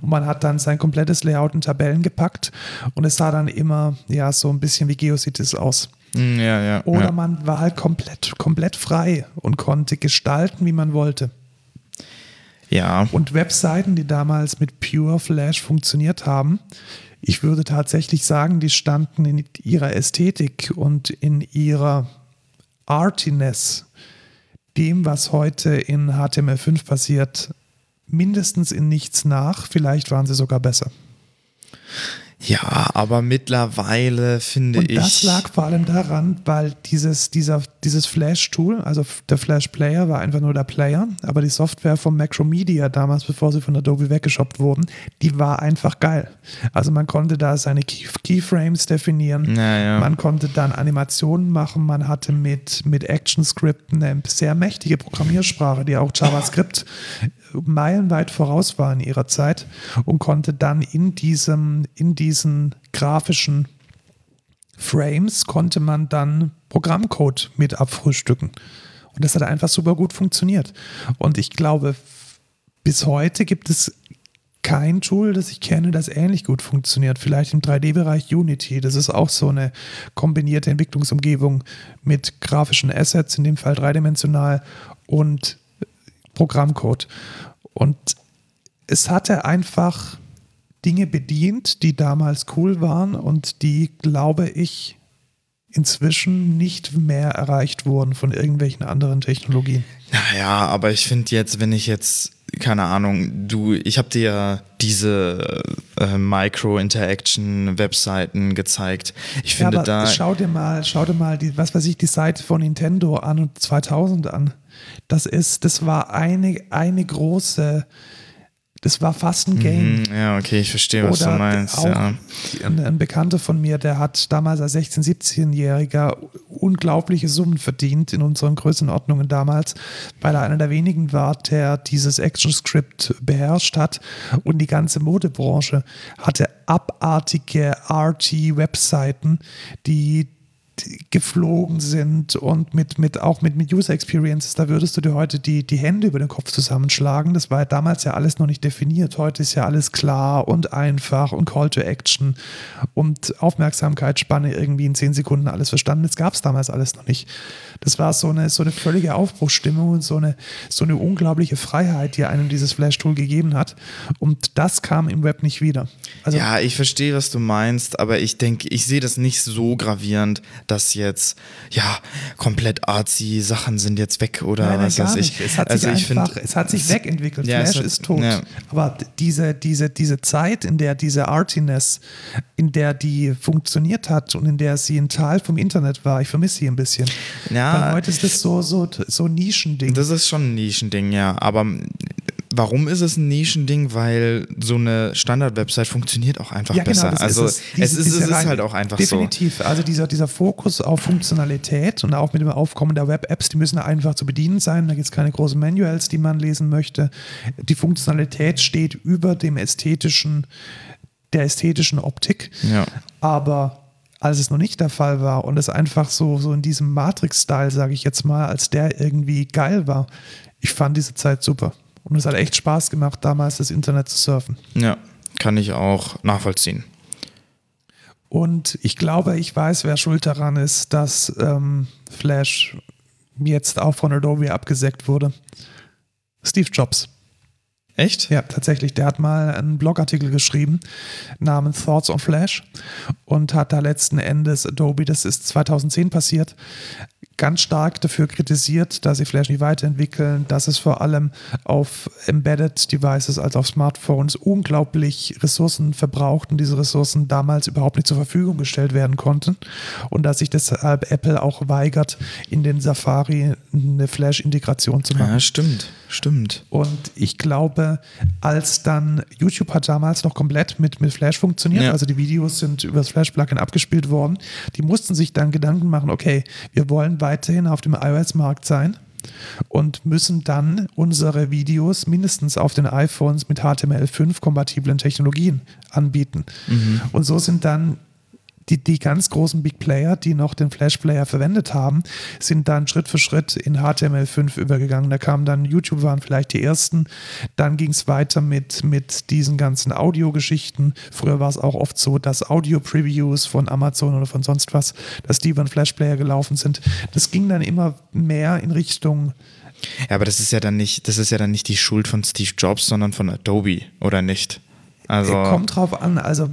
Und man hat dann sein komplettes Layout in Tabellen gepackt und es sah dann immer ja so ein bisschen wie Geocities aus. Hm, Ja, ja. Oder ja. man war halt komplett, komplett frei und konnte gestalten, wie man wollte. ja. Und Webseiten, die damals mit Pure Flash funktioniert haben, ich würde tatsächlich sagen, die standen in ihrer Ästhetik und in ihrer Artiness, dem, was heute in HTML5 passiert, mindestens in nichts nach. Vielleicht waren sie sogar besser. Ja, aber mittlerweile finde Und ich. das lag vor allem daran, weil dieses, dieser, dieses Flash-Tool, also der Flash-Player war einfach nur der Player, aber die Software von Macromedia damals, bevor sie von Adobe weggeschoppt wurden, die war einfach geil. Also man konnte da seine Key Keyframes definieren, Ja, ja. man konnte dann Animationen machen, man hatte mit, mit ActionScript eine sehr mächtige Programmiersprache, die auch JavaScript meilenweit voraus war in ihrer Zeit und konnte dann in diesem, in diesen grafischen Frames konnte man dann Programmcode mit abfrühstücken. Und das hat einfach super gut funktioniert. Und ich glaube, bis heute gibt es kein Tool, das ich kenne, das ähnlich gut funktioniert. Vielleicht im 3D-Bereich Unity. Das ist auch so eine kombinierte Entwicklungsumgebung mit grafischen Assets, in dem Fall dreidimensional, und Programmcode. Und es hatte einfach Dinge bedient, die damals cool waren und die, glaube ich, inzwischen nicht mehr erreicht wurden von irgendwelchen anderen Technologien. Naja, aber ich finde jetzt, wenn ich jetzt, keine Ahnung, du, ich habe dir ja diese äh, Micro-Interaction-Webseiten gezeigt. Ich Ja, finde aber da. schau dir mal, schau dir mal die, was weiß ich, die Seite von Nintendo an und 2000 an. Das ist, das war eine, eine große, das war fast ein Game. Hm, Ja, okay, ich verstehe, was du meinst. Ja. ein, ein Bekannter von mir, der hat damals als 16-, 17-Jähriger unglaubliche Summen verdient in unseren Größenordnungen damals, weil er einer der wenigen war, der dieses ActionScript beherrscht hat und die ganze Modebranche hatte abartige RT-Webseiten, die geflogen sind und mit, mit auch mit, mit User Experiences, da würdest du dir heute die, die Hände über den Kopf zusammenschlagen. Das war damals ja alles noch nicht definiert. Heute ist ja alles klar und einfach und Call to Action und Aufmerksamkeitsspanne irgendwie in zehn Sekunden alles verstanden. Das gab es damals alles noch nicht. Das war so eine, so eine völlige Aufbruchsstimmung und so eine, so eine unglaubliche Freiheit, die einem dieses Flash-Tool gegeben hat. Und das kam im Web nicht wieder. Also ja, ich verstehe, was du meinst, aber ich denke, ich sehe das nicht so gravierend, dass jetzt, ja, komplett artsy Sachen sind jetzt weg oder Nein, nein, was weiß ich. Es hat also sich ich einfach, finde, es hat sich wegentwickelt. Ja, Flash hat- ist tot. ja. Aber diese, diese, diese Zeit, in der diese Artiness, in der die funktioniert hat und in der sie ein Teil vom Internet war, ich vermisse sie ein bisschen. Ja. Weil heute ist das so, so, so ein Nischending. Das ist schon ein Nischending, ja. Aber warum ist es ein Nischending? Weil so eine Standard-Website funktioniert auch einfach besser. das also ist es. es, Diese- ist, es ist halt auch einfach Definitiv. Also dieser, dieser Fokus auf Funktionalität und auch mit dem Aufkommen der Web-Apps, die müssen einfach zu bedienen sein. Da gibt es keine großen Manuals, die man lesen möchte. Die Funktionalität steht über dem ästhetischen, der ästhetischen Optik. so. Ja. Aber als es noch nicht der Fall war und es einfach so, so in diesem Matrix-Style, sage ich jetzt mal, als der irgendwie geil war. Ich fand diese Zeit super. Und es hat echt Spaß gemacht, damals das Internet zu surfen. Ja, kann ich auch nachvollziehen. Und ich glaube, ich weiß, wer schuld daran ist, dass ähm, Flash jetzt auch von Adobe abgesägt wurde. Steve Jobs. Echt? Ja, tatsächlich. Der hat mal einen Blogartikel geschrieben namens Thoughts on Flash und hat da letzten Endes Adobe, das ist 2010 passiert, ganz stark dafür kritisiert, dass sie Flash nicht weiterentwickeln, dass es vor allem auf Embedded Devices, also auf Smartphones, unglaublich Ressourcen verbraucht und diese Ressourcen damals überhaupt nicht zur Verfügung gestellt werden konnten und dass sich deshalb Apple auch weigert, in den Safari eine Flash-Integration zu machen. Ja, stimmt, stimmt. Und ich glaube, als dann YouTube hat damals noch komplett mit, mit Flash funktioniert, Ja. also die Videos sind über das Flash-Plugin abgespielt worden, die mussten sich dann Gedanken machen, okay, wir wollen weiterhin auf dem iOS-Markt sein und müssen dann unsere Videos mindestens auf den iPhones mit HTML5 kompatiblen Technologien anbieten. Und so sind dann die, die ganz großen Big Player, die noch den Flash Player verwendet haben, sind dann Schritt für Schritt in HTML5 übergegangen. Da kamen dann YouTube, waren vielleicht die ersten. Dann ging es weiter mit, mit diesen ganzen Audiogeschichten. Früher war es auch oft so, dass Audio-Previews von Amazon oder von sonst was, dass die über den Flash Player gelaufen sind. Das ging dann immer mehr in Richtung Ja, aber das ist ja dann nicht, das ist ja dann nicht die Schuld von Steve Jobs, sondern von Adobe, oder nicht? Also, Kommt drauf an, also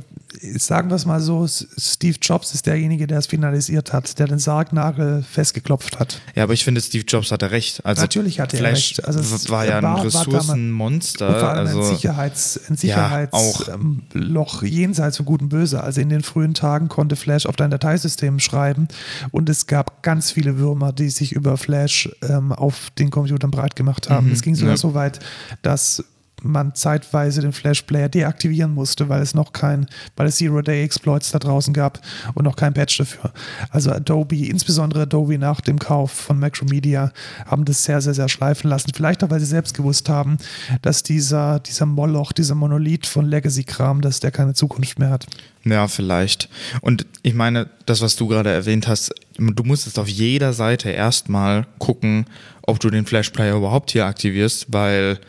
sagen wir es mal so, Steve Jobs ist derjenige, der es finalisiert hat, der den Sargnagel festgeklopft hat. ja, aber ich finde, Steve Jobs hatte recht. Also Natürlich hatte er recht. Also es war ja ein war- war damals- Ressourcenmonster. Vor allem also, ein Sicherheits, ein Ja, auch. Sicherheitsloch jenseits von Gut und Böse. Also in den frühen Tagen konnte Flash auf dein Dateisystem schreiben und es gab ganz viele Würmer, die sich über Flash ähm, auf den Computern breit gemacht haben. Mhm, es ging sogar ja. so weit, dass man zeitweise den Flash-Player deaktivieren musste, weil es noch kein, weil es Zero-Day-Exploits da draußen gab und noch kein Patch dafür. Also Adobe, insbesondere Adobe nach dem Kauf von Macromedia, haben das sehr, sehr, sehr schleifen lassen. Vielleicht auch, weil sie selbst gewusst haben, dass dieser, dieser Moloch, dieser Monolith von Legacy-Kram, dass der keine Zukunft mehr hat. Ja, vielleicht. Und ich meine, das, was du gerade erwähnt hast, du musstest auf jeder Seite erstmal gucken, ob du den Flash Player überhaupt hier aktivierst, weil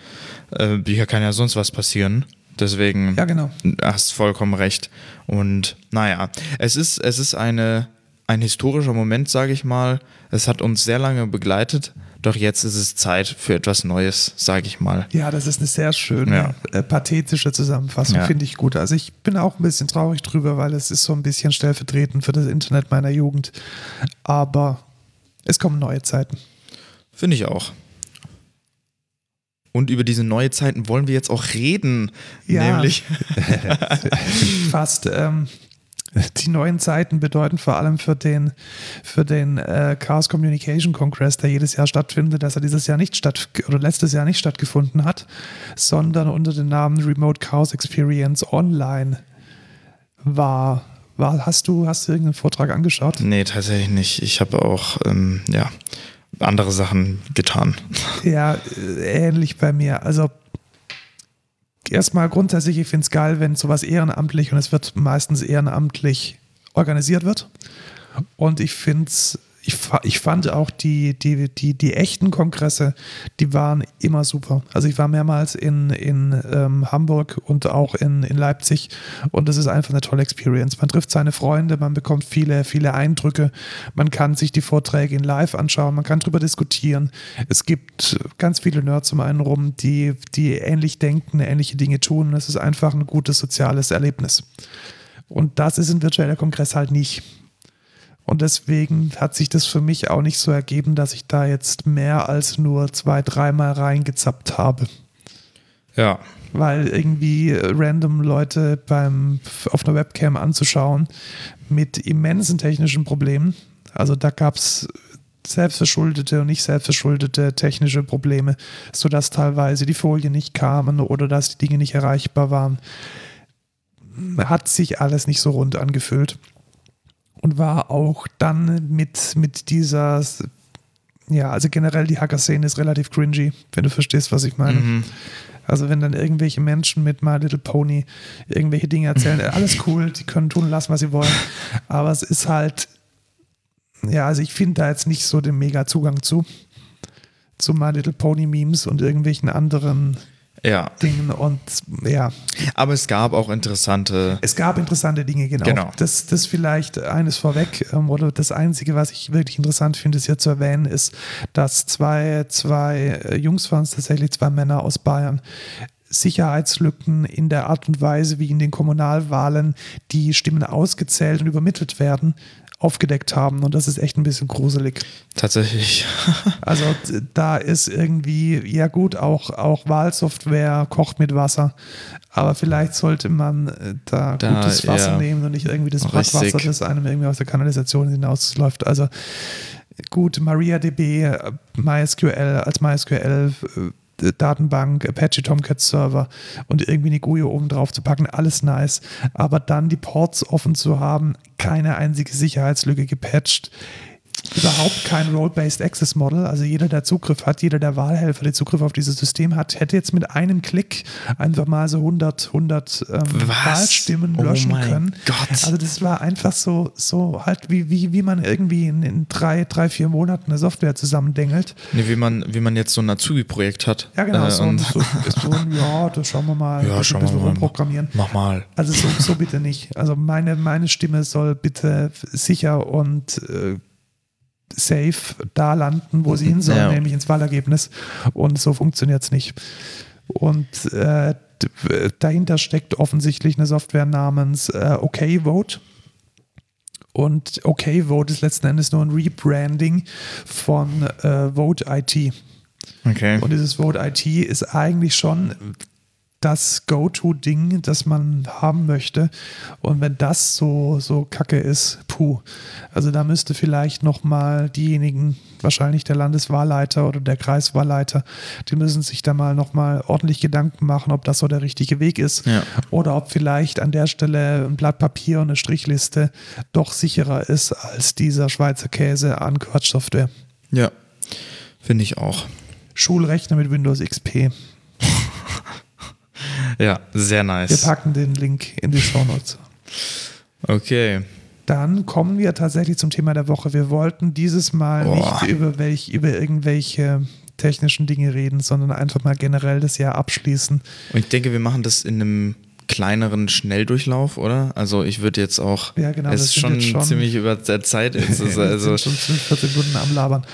äh, hier kann ja sonst was passieren. Deswegen Ja, genau. hast vollkommen recht. Und naja, es ist, es ist eine, ein historischer Moment, sage ich mal. Es hat uns sehr lange begleitet, doch jetzt ist es Zeit für etwas Neues, sage ich mal. Ja, das ist eine sehr schöne, Ja. äh, pathetische Zusammenfassung, Ja. finde ich gut. Also ich bin auch ein bisschen traurig drüber, weil es ist so ein bisschen stellvertretend für das Internet meiner Jugend. Aber es kommen neue Zeiten. Finde ich auch. Und über diese neue Zeiten wollen wir jetzt auch reden. Ja. Nämlich, Fast. Ähm, die neuen Zeiten bedeuten vor allem für den, für den äh, Chaos Communication Congress, der jedes Jahr stattfindet, dass er dieses Jahr nicht statt oder letztes Jahr nicht stattgefunden hat, sondern unter dem Namen Remote Chaos Experience Online war. war hast, du, hast du irgendeinen Vortrag angeschaut? nee, tatsächlich nicht. Ich habe auch, ähm, ja, andere Sachen getan. Ja, äh, ähnlich bei mir. Also erstmal grundsätzlich, ich finde es geil, wenn sowas ehrenamtlich und es wird meistens ehrenamtlich organisiert wird. Und ich finde es, ich, ich fand auch die, die, die, die echten Kongresse, die waren immer super. Also ich war mehrmals in, in ähm, Hamburg und auch in, in Leipzig und das ist einfach eine tolle Experience. Man trifft seine Freunde, man bekommt viele, viele Eindrücke, man kann sich die Vorträge in live anschauen, man kann drüber diskutieren. Es gibt ganz viele Nerds um einen rum, die, die ähnlich denken, ähnliche Dinge tun. Es ist einfach ein gutes soziales Erlebnis. Und das ist ein virtueller Kongress halt nicht. Und deswegen hat sich das für mich auch nicht so ergeben, dass ich da jetzt mehr als nur zwei, dreimal reingezappt habe. Ja. Weil irgendwie äh, random Leute beim, auf einer Webcam anzuschauen mit immensen technischen Problemen. Also da gab es selbstverschuldete und nicht selbstverschuldete technische Probleme, sodass teilweise die Folien nicht kamen oder dass die Dinge nicht erreichbar waren. Hat sich alles nicht so rund angefühlt und war auch dann mit, mit dieser, ja, also generell die Hacker-Szene ist relativ cringy, wenn du verstehst, was ich meine. Mhm. Also wenn dann irgendwelche Menschen mit My Little Pony irgendwelche Dinge erzählen, alles cool, die können tun und lassen, was sie wollen. Aber es ist halt, ja, also ich finde da jetzt nicht so den mega Zugang zu, zu My Little Pony Memes und irgendwelchen anderen Ja. Dingen und ja, Aber es gab auch interessante. es gab interessante Dinge, genau. Genau. Das, das vielleicht eines vorweg, ähm, oder das Einzige, was ich wirklich interessant finde, ist hier zu erwähnen, ist, dass zwei, zwei Jungs waren es tatsächlich, zwei Männer aus Bayern, Sicherheitslücken in der Art und Weise, wie in den Kommunalwahlen die Stimmen ausgezählt und übermittelt werden, aufgedeckt haben. Und das ist echt ein bisschen gruselig. Tatsächlich. Also da ist irgendwie, ja gut, auch, auch Wahlsoftware kocht mit Wasser, aber vielleicht sollte man äh, da, Da, gutes Wasser ja. nehmen und nicht irgendwie das Richtig. Brackwasser, das einem irgendwie aus der Kanalisation hinausläuft. Also gut, MariaDB, äh, MySQL als MySQL äh, Datenbank, Apache Tomcat Server und irgendwie eine GUI oben drauf zu packen, alles nice. Aber dann die Ports offen zu haben, keine einzige Sicherheitslücke gepatcht, überhaupt kein Role-Based Access Model. Also jeder, der Zugriff hat, jeder der Wahlhelfer, der Zugriff auf dieses System hat, hätte jetzt mit einem Klick einfach mal so 100, 100 ähm? Wahlstimmen Oh löschen können. Gott. Also das war einfach so, so halt wie, wie, wie man irgendwie in, in drei, drei, vier Monaten eine Software zusammendengelt. Nee, wie man, wie man jetzt so ein Azubi-Projekt hat. Ja, genau. Äh, so, und- so, so ja, das schauen wir mal. Ja, ein schauen bisschen wir mal. rumprogrammieren. Mach mal. Also so, so bitte nicht. Also meine, meine Stimme soll bitte sicher und äh, safe da landen, wo sie hin soll, Ja. nämlich ins Wahlergebnis. Und so funktioniert es nicht. Und äh, dahinter steckt offensichtlich eine Software namens äh, OKVote. Und OKVote ist letzten Endes nur ein Rebranding von äh, Vote IT. Okay. Und dieses Vote IT ist eigentlich schon das Go-To-Ding, das man haben möchte. Und wenn das so, so kacke ist, puh. Also da müsste vielleicht nochmal diejenigen, wahrscheinlich der Landeswahlleiter oder der Kreiswahlleiter, die müssen sich da mal nochmal ordentlich Gedanken machen, ob das so der richtige Weg ist. Ja. Oder ob vielleicht an der Stelle ein Blatt Papier und eine Strichliste doch sicherer ist als dieser Schweizer Käse an Quatschsoftware. Ja. Finde ich auch. Schulrechner mit Windows XP. Ja, sehr Wir nice. packen den Link in die Show Notes. Okay. Dann kommen wir tatsächlich zum Thema der Woche. Wir wollten dieses Mal Boah. nicht über, welch, über irgendwelche technischen Dinge reden, sondern einfach mal generell das Jahr abschließen. Und ich denke, wir machen das in einem kleineren Schnelldurchlauf, oder? Also ich würde jetzt auch, Ja, genau, es wir ist schon, schon- ziemlich über der Zeit. Ist, Wir also, sind schon 14 Minuten am Labern.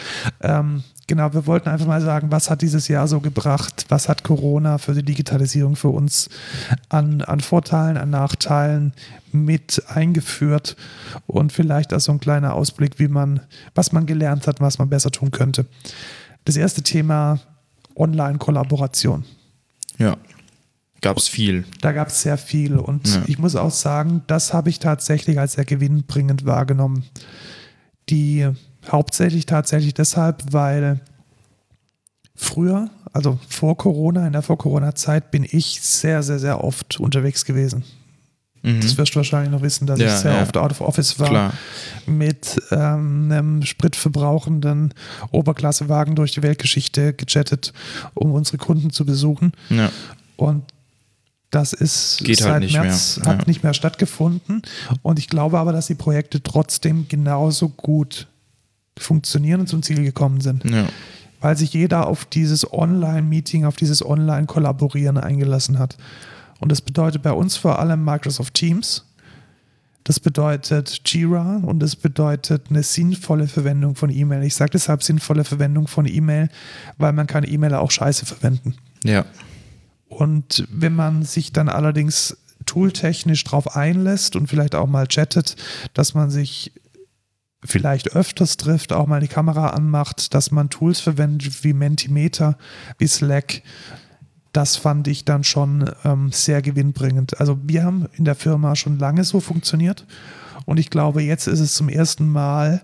Ähm, genau, wir wollten einfach mal sagen, was hat dieses Jahr so gebracht? Was hat Corona für die Digitalisierung für uns an, an Vorteilen, an Nachteilen mit eingeführt? Und vielleicht auch so ein kleiner Ausblick, wie man, was man gelernt hat, was man besser tun könnte. Das erste Thema Online-Kollaboration. ja, gab es viel. Da gab es sehr viel und Ja. ich muss auch sagen, das habe ich tatsächlich als sehr gewinnbringend wahrgenommen. Die hauptsächlich tatsächlich deshalb, weil früher, also vor Corona, in der Vor-Corona-Zeit, bin ich sehr, sehr, sehr oft unterwegs gewesen. Mhm. Das wirst du wahrscheinlich noch wissen, dass Ja, ich sehr ja. oft out of office war Klar. mit ähm, einem spritverbrauchenden Oberklassewagen durch die Weltgeschichte gechattet, um unsere Kunden zu besuchen. Ja. Und das ist Geht seit halt nicht März mehr, hat ja. nicht mehr stattgefunden. Und ich glaube aber, dass die Projekte trotzdem genauso gut funktionieren und zum Ziel gekommen sind. ja. Weil sich jeder auf dieses Online-Meeting, auf dieses Online-Kollaborieren eingelassen hat. Und das bedeutet bei uns vor allem Microsoft Teams. Das bedeutet Jira und das bedeutet eine sinnvolle Verwendung von E-Mail. Ich sage deshalb sinnvolle Verwendung von E-Mail, weil man kann E-Mail auch scheiße verwenden. Ja. Und wenn man sich dann allerdings tooltechnisch drauf einlässt und vielleicht auch mal chattet, dass man sich vielleicht öfters trifft, auch mal die Kamera anmacht, dass man Tools verwendet wie Mentimeter, wie Slack, das fand ich dann schon ähm, sehr gewinnbringend. Also wir haben in der Firma schon lange so funktioniert und ich glaube, jetzt ist es zum ersten Mal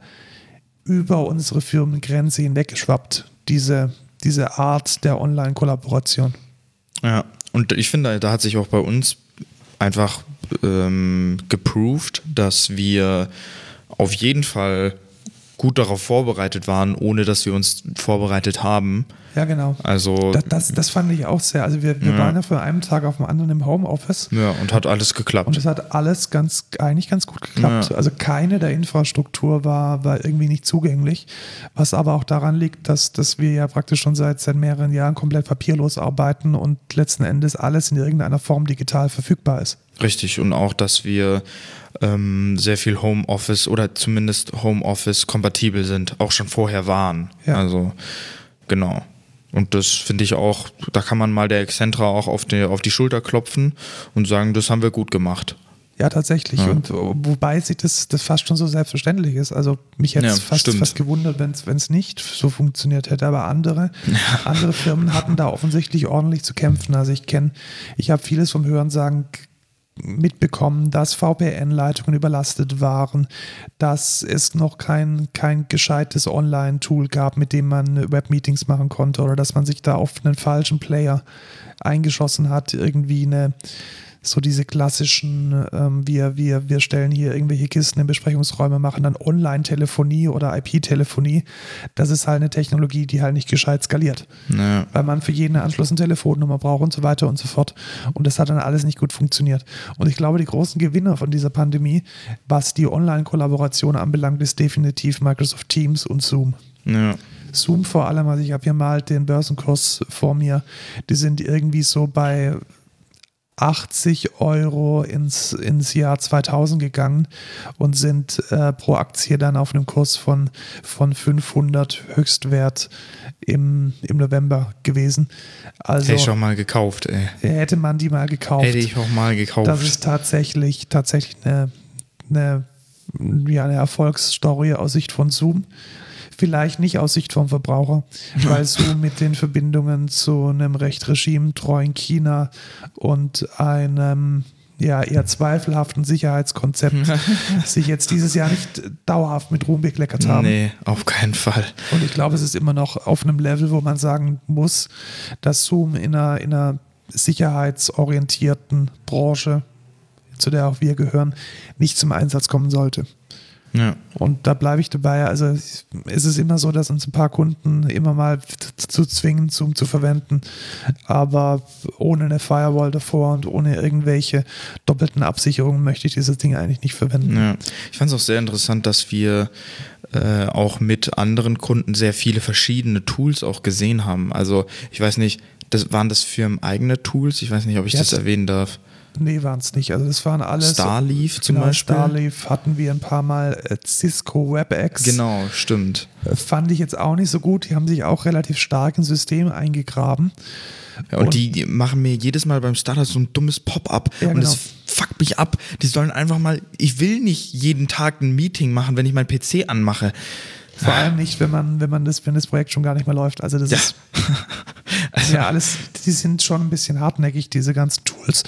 über unsere Firmengrenze hinweggeschwappt, diese, diese Art der Online-Kollaboration. Ja, und ich finde, da hat sich auch bei uns einfach ähm, geproved, dass wir auf jeden Fall gut darauf vorbereitet waren, ohne dass wir uns vorbereitet haben. Ja, genau. Also Das, das, das fand ich auch sehr. Also wir, wir Ja. waren ja von einem Tag auf den anderen im Homeoffice. ja, und hat alles geklappt. Und es hat alles ganz, eigentlich ganz gut geklappt. Ja. Also keine der Infrastruktur war, war irgendwie nicht zugänglich. Was aber auch daran liegt, dass, dass wir ja praktisch schon seit, seit mehreren Jahren komplett papierlos arbeiten und letzten Endes alles in irgendeiner Form digital verfügbar ist. Richtig, und auch, dass wir ähm, sehr viel Homeoffice oder zumindest Homeoffice kompatibel sind, auch schon vorher waren. Ja. Also, genau. Und das finde ich auch, da kann man mal der Excentra auch auf die, auf die Schulter klopfen und sagen, das haben wir gut gemacht. Ja, tatsächlich. Ja. Und wobei sich das, das fast schon so selbstverständlich ist. Also mich hätte es Ja, fast, stimmt. fast gewundert, wenn es nicht so funktioniert hätte. Aber andere, andere Firmen hatten da offensichtlich ordentlich zu kämpfen. Also ich kenne, ich habe vieles vom Hörensagen mitbekommen, dass VPN-Leitungen überlastet waren, dass es noch kein, kein gescheites Online-Tool gab, mit dem man Webmeetings machen konnte oder dass man sich da auf einen falschen Player eingeschossen hat, irgendwie eine so diese klassischen, ähm, wir, wir, wir stellen hier irgendwelche Kisten in Besprechungsräume, machen dann Online-Telefonie oder IP-Telefonie. Das ist halt eine Technologie, die halt nicht gescheit skaliert, Ja. weil man für jeden Anschluss eine Telefonnummer braucht und so weiter und so fort. Und das hat dann alles nicht gut funktioniert. Und ich glaube, die großen Gewinner von dieser Pandemie, was die Online-Kollaboration anbelangt, ist definitiv Microsoft Teams und Zoom. Ja. Zoom vor allem, also ich habe hier mal den Börsenkurs vor mir, die sind irgendwie so bei 80 Euro ins, ins Jahr 2000 gegangen und sind äh, pro Aktie dann auf einem Kurs von, von 500 Höchstwert im, im November gewesen. Also Hätte ich auch mal gekauft, ey. hätte man die mal gekauft. Hätte ich auch mal gekauft. Das ist tatsächlich, tatsächlich eine, eine, ja, eine Erfolgsstory aus Sicht von Zoom. Vielleicht nicht aus Sicht vom Verbraucher, weil Zoom mit den Verbindungen zu einem recht regimetreuen China und einem ja, eher zweifelhaften Sicherheitskonzept sich jetzt dieses Jahr nicht dauerhaft mit Ruhm bekleckert haben. nee, auf keinen Fall. Und ich glaube, es ist immer noch auf einem Level, wo man sagen muss, dass Zoom in einer, in einer sicherheitsorientierten Branche, zu der auch wir gehören, nicht zum Einsatz kommen sollte. Ja. Und da bleibe ich dabei. Also es ist immer so, dass uns ein paar Kunden immer mal zu zwingen, Zoom zu verwenden. Aber ohne eine Firewall davor und ohne irgendwelche doppelten Absicherungen möchte ich dieses Ding eigentlich nicht verwenden. Ja. Ich fand es auch sehr interessant, dass wir äh, auch mit anderen Kunden sehr viele verschiedene Tools auch gesehen haben. Also ich weiß nicht, das, waren das firmeneigene Tools? Ich weiß nicht, ob ich Ja, das erwähnen darf. Nee, waren es nicht. Also das waren alles. Starleaf zum genau, Beispiel. Starleaf hatten wir ein paar Mal. Äh, Cisco WebEx. Genau, stimmt. Äh, Fand ich jetzt auch nicht so gut. Die haben sich auch relativ stark ins System eingegraben. Ja, und, Und- die, die machen mir jedes Mal beim Starter so ein dummes Pop-up Ja, und genau. das fuckt mich ab. Die sollen einfach mal, ich will nicht jeden Tag ein Meeting machen, wenn ich meinen PC anmache. Vor allem nicht, wenn man, wenn man das, wenn das Projekt schon gar nicht mehr läuft. Also das Ja. ist ja alles, die sind schon ein bisschen hartnäckig, diese ganzen Tools.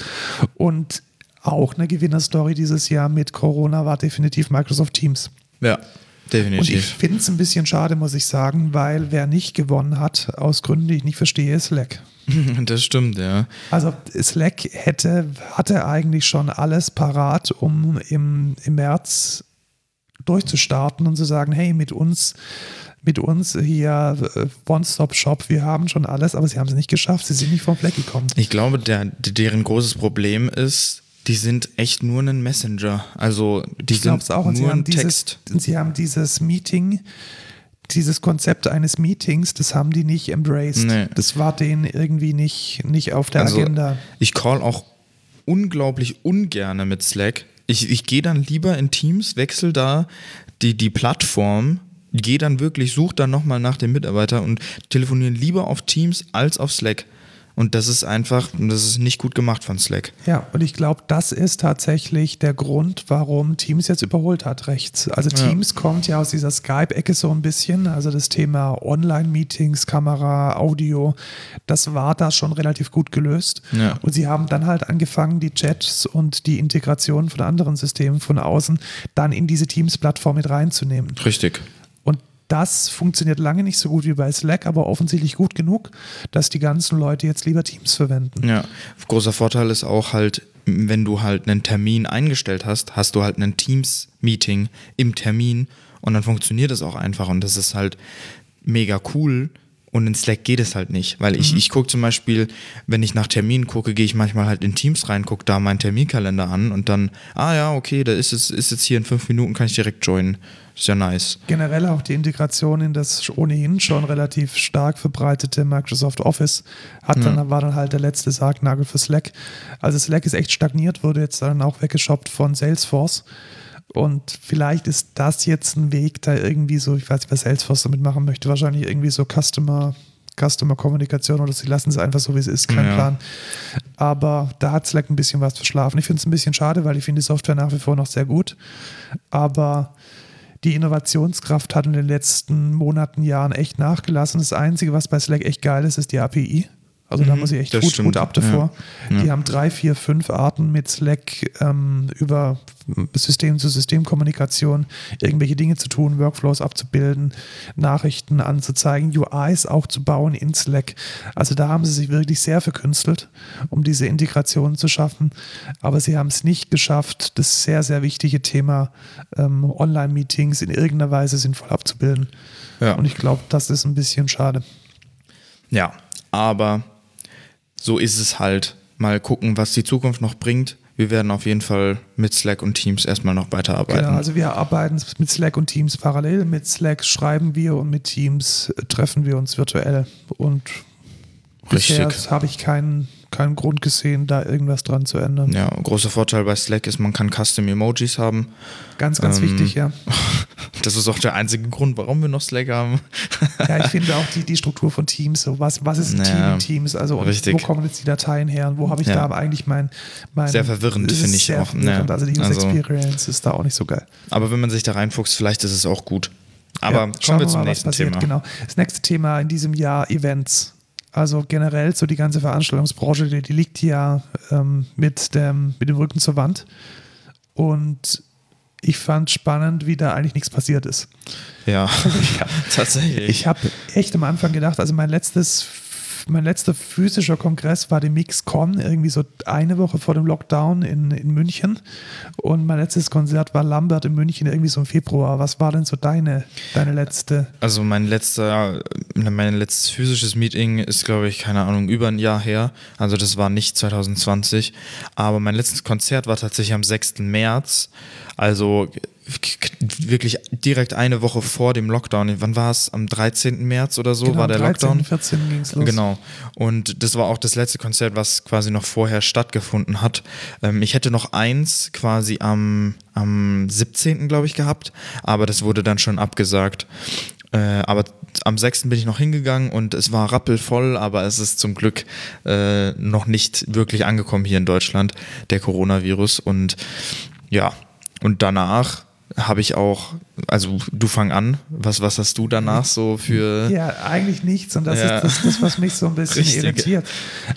Und auch eine Gewinnerstory dieses Jahr mit Corona war definitiv Microsoft Teams. Ja, Und ich definitiv. finde es ein bisschen schade, muss ich sagen, weil wer nicht gewonnen hat, aus Gründen, die ich nicht verstehe, ist Slack. das stimmt, ja. Also Slack hätte, hatte eigentlich schon alles parat, um im, im März durchzustarten und zu sagen, hey, mit uns, mit uns hier äh, One-Stop-Shop, wir haben schon alles, aber sie haben es nicht geschafft, sie sind nicht vom Fleck gekommen. Ich glaube, der, deren großes Problem ist, die sind echt nur ein Messenger. Also die Ich sind auch. Und sie nur haben, ein dieses, Text. sie haben dieses Meeting, dieses Konzept eines Meetings, das haben die nicht embraced. Nee. Das war denen irgendwie nicht, nicht auf der Also, Agenda. Ich call auch unglaublich ungerne mit Slack. Ich, ich gehe dann lieber in Teams, wechsle da die, die Plattform, gehe dann wirklich, suche dann nochmal nach dem Mitarbeiter und telefoniere lieber auf Teams als auf Slack. Und das ist einfach, das ist nicht gut gemacht von Slack. Ja, und ich glaube, das ist tatsächlich der Grund, warum Teams jetzt überholt hat rechts. Also Ja. Teams kommt ja aus dieser Skype-Ecke so ein bisschen. Also das Thema Online-Meetings, Kamera, Audio, das war da schon relativ gut gelöst. Ja. Und sie haben dann halt angefangen, die Chats und die Integration von anderen Systemen von außen dann in diese Teams-Plattform mit reinzunehmen. Richtig. Das funktioniert lange nicht so gut wie bei Slack, aber offensichtlich gut genug, dass die ganzen Leute jetzt lieber Teams verwenden. Ja, großer Vorteil ist auch halt, wenn du halt einen Termin eingestellt hast, hast du halt ein Teams-Meeting im Termin und dann funktioniert es auch einfach und das ist halt mega cool. Und in Slack geht es halt nicht, weil ich, mhm. ich gucke zum Beispiel, wenn ich nach Terminen gucke, gehe ich manchmal halt in Teams rein, gucke da meinen Terminkalender an und dann, ah ja, okay, da ist es ist jetzt hier in fünf Minuten, kann ich direkt joinen. Ja nice. Generell auch die Integration in das ohnehin schon relativ stark verbreitete Microsoft Office hat dann, ja. war dann halt der letzte Sargnagel für Slack. Also Slack ist echt stagniert, wurde jetzt dann auch weggeshoppt von Salesforce. Und vielleicht ist das jetzt ein Weg, da irgendwie so, ich weiß nicht, was Salesforce damit machen möchte, wahrscheinlich irgendwie so Customer, Customer Kommunikation oder sie lassen es einfach so, wie es ist, kein ja. Plan. Aber da hat Slack ein bisschen was verschlafen. Ich finde es ein bisschen schade, weil ich finde die Software nach wie vor noch sehr gut. Aber die Innovationskraft hat in den letzten Monaten, Jahren echt nachgelassen. Das Einzige, was bei Slack echt geil ist, ist die API. Also da mhm, muss ich echt gut, gut ab davor. Ja. Die haben drei, vier, fünf Arten mit Slack ähm, über System-zu-System-Kommunikation irgendwelche Dinge zu tun, Workflows abzubilden, Nachrichten anzuzeigen, UIs auch zu bauen in Slack. Also da haben sie sich wirklich sehr verkünstelt, um diese Integration zu schaffen. Aber sie haben es nicht geschafft, das sehr, sehr wichtige Thema ähm, Online-Meetings in irgendeiner Weise sinnvoll abzubilden. Ja. Und ich glaube, das ist ein bisschen schade. Ja, aber so ist es halt. Mal gucken, was die Zukunft noch bringt. Wir werden auf jeden Fall mit Slack und Teams erstmal noch weiterarbeiten. Genau, also wir arbeiten mit Slack und Teams parallel. Mit Slack schreiben wir und mit Teams treffen wir uns virtuell. Und Richtig. bisher habe ich keinen keinen Grund gesehen, da irgendwas dran zu ändern. Ja, großer Vorteil bei Slack ist, man kann Custom Emojis haben. Ganz, ganz ähm, wichtig, ja. Das ist auch der einzige Grund, warum wir noch Slack haben. Ja, ich finde auch die, die Struktur von Teams, so was, was ist ein ja, Team in Teams, also wo kommen jetzt die Dateien her und wo habe ich ja. da eigentlich mein, mein Sehr verwirrend, finde ich auch. Ja. Also die User also, Experience ist da auch nicht so geil. Aber wenn man sich da reinfuchst, vielleicht ist es auch gut. Aber ja, kommen wir zum mal, nächsten Thema. Genau. Das nächste Thema in diesem Jahr Events. Also generell so die ganze Veranstaltungsbranche, die, die liegt ja ähm, mit, dem, mit dem Rücken zur Wand. Und ich fand spannend, wie da eigentlich nichts passiert ist. Ja, tatsächlich. Ich habe echt am Anfang gedacht, also mein letztes mein letzter physischer Kongress war die MixCon, irgendwie so eine Woche vor dem Lockdown in, in München. Und mein letztes Konzert war Lambert in München, irgendwie so im Februar. Was war denn so deine, deine letzte? Also mein letzter, mein letztes physisches Meeting ist, glaube ich, keine Ahnung, über ein Jahr her. Also das war nicht 2020. Aber mein letztes Konzert war tatsächlich am 6. März. Also wirklich direkt eine Woche vor dem Lockdown. Wann war es? Am 13. März oder so genau, war der 13, Lockdown? 14 ging es los. Genau. Und das war auch das letzte Konzert, was quasi noch vorher stattgefunden hat. Ähm, ich hätte noch eins quasi am, am 17. glaube ich gehabt, aber das wurde dann schon abgesagt. Äh, aber am 6. bin ich noch hingegangen und es war rappelvoll, aber es ist zum Glück äh, noch nicht wirklich angekommen hier in Deutschland, der Coronavirus. Und ja, und danach habe ich auch, also du fang an, was, was hast du danach so für. Ja, eigentlich nichts und das ja. ist das, das, was mich so ein bisschen Richtig. irritiert.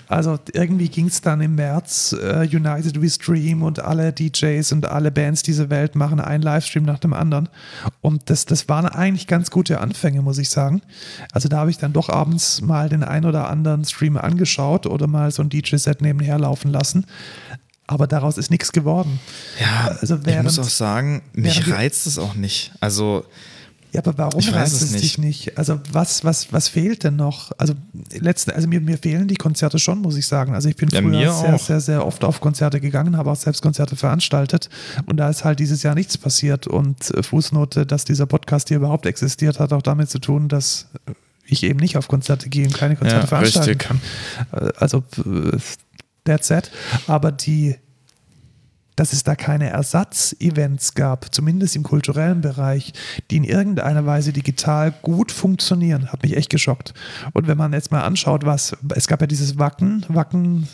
Also irgendwie ging es dann im März, uh, United We Stream und alle DJs und alle Bands dieser Welt machen einen Livestream nach dem anderen. Und das, das waren eigentlich ganz gute Anfänge, muss ich sagen. Also da habe ich dann doch abends mal den ein oder anderen Stream angeschaut oder mal so ein DJ-Set nebenher laufen lassen aber daraus ist nichts geworden. Ja, also während, ich muss auch sagen, mich reizt es auch nicht. Also ja, aber warum reizt es, es dich nicht? Also was, was, was fehlt denn noch? Also letzten, also mir, mir fehlen die Konzerte schon, muss ich sagen. Also ich bin ja, früher sehr, sehr, sehr oft auf Konzerte gegangen, habe auch selbst Konzerte veranstaltet und da ist halt dieses Jahr nichts passiert. Und äh, Fußnote, dass dieser Podcast hier überhaupt existiert, hat auch damit zu tun, dass ich eben nicht auf Konzerte gehe und keine Konzerte ja, veranstalten richtig. kann. Äh, also that's it. Aber die, dass es da keine Ersatzevents gab, zumindest im kulturellen Bereich, die in irgendeiner Weise digital gut funktionieren, hat mich echt geschockt. Und wenn man jetzt mal anschaut, was, es gab ja dieses Wacken, Wacken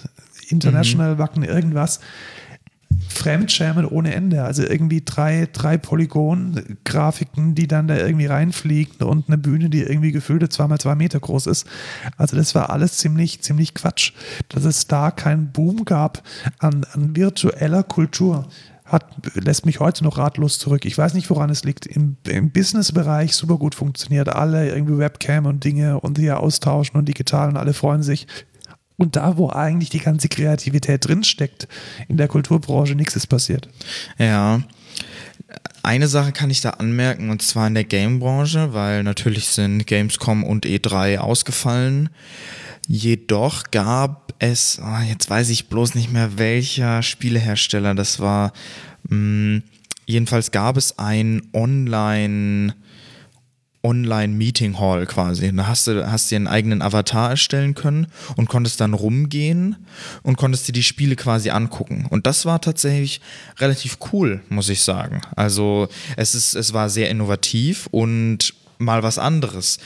International, mhm. Wacken irgendwas, Fremdschämen ohne Ende. Also irgendwie drei, drei Polygon-Grafiken, die dann da irgendwie reinfliegen und eine Bühne, die irgendwie gefühlte zweimal zwei Meter groß ist. Also das war alles ziemlich, ziemlich Quatsch. Dass es da keinen Boom gab an, an virtueller Kultur hat, lässt mich heute noch ratlos zurück. Ich weiß nicht, woran es liegt. Im, im Business-Bereich super gut funktioniert. Alle irgendwie Webcam und Dinge und hier austauschen und digital und alle freuen sich. Und da, wo eigentlich die ganze Kreativität drinsteckt, in der Kulturbranche, nichts ist passiert. Ja. Eine Sache kann ich da anmerken, und zwar in der Game-Branche, weil natürlich sind Gamescom und E3 ausgefallen. Jedoch gab es, oh, jetzt weiß ich bloß nicht mehr, welcher Spielehersteller das war. Hm, jedenfalls gab es ein Online- Online-Meeting Hall quasi. Da hast du hast dir einen eigenen Avatar erstellen können und konntest dann rumgehen und konntest dir die Spiele quasi angucken. Und das war tatsächlich relativ cool, muss ich sagen. Also es ist, es war sehr innovativ und mal was anderes.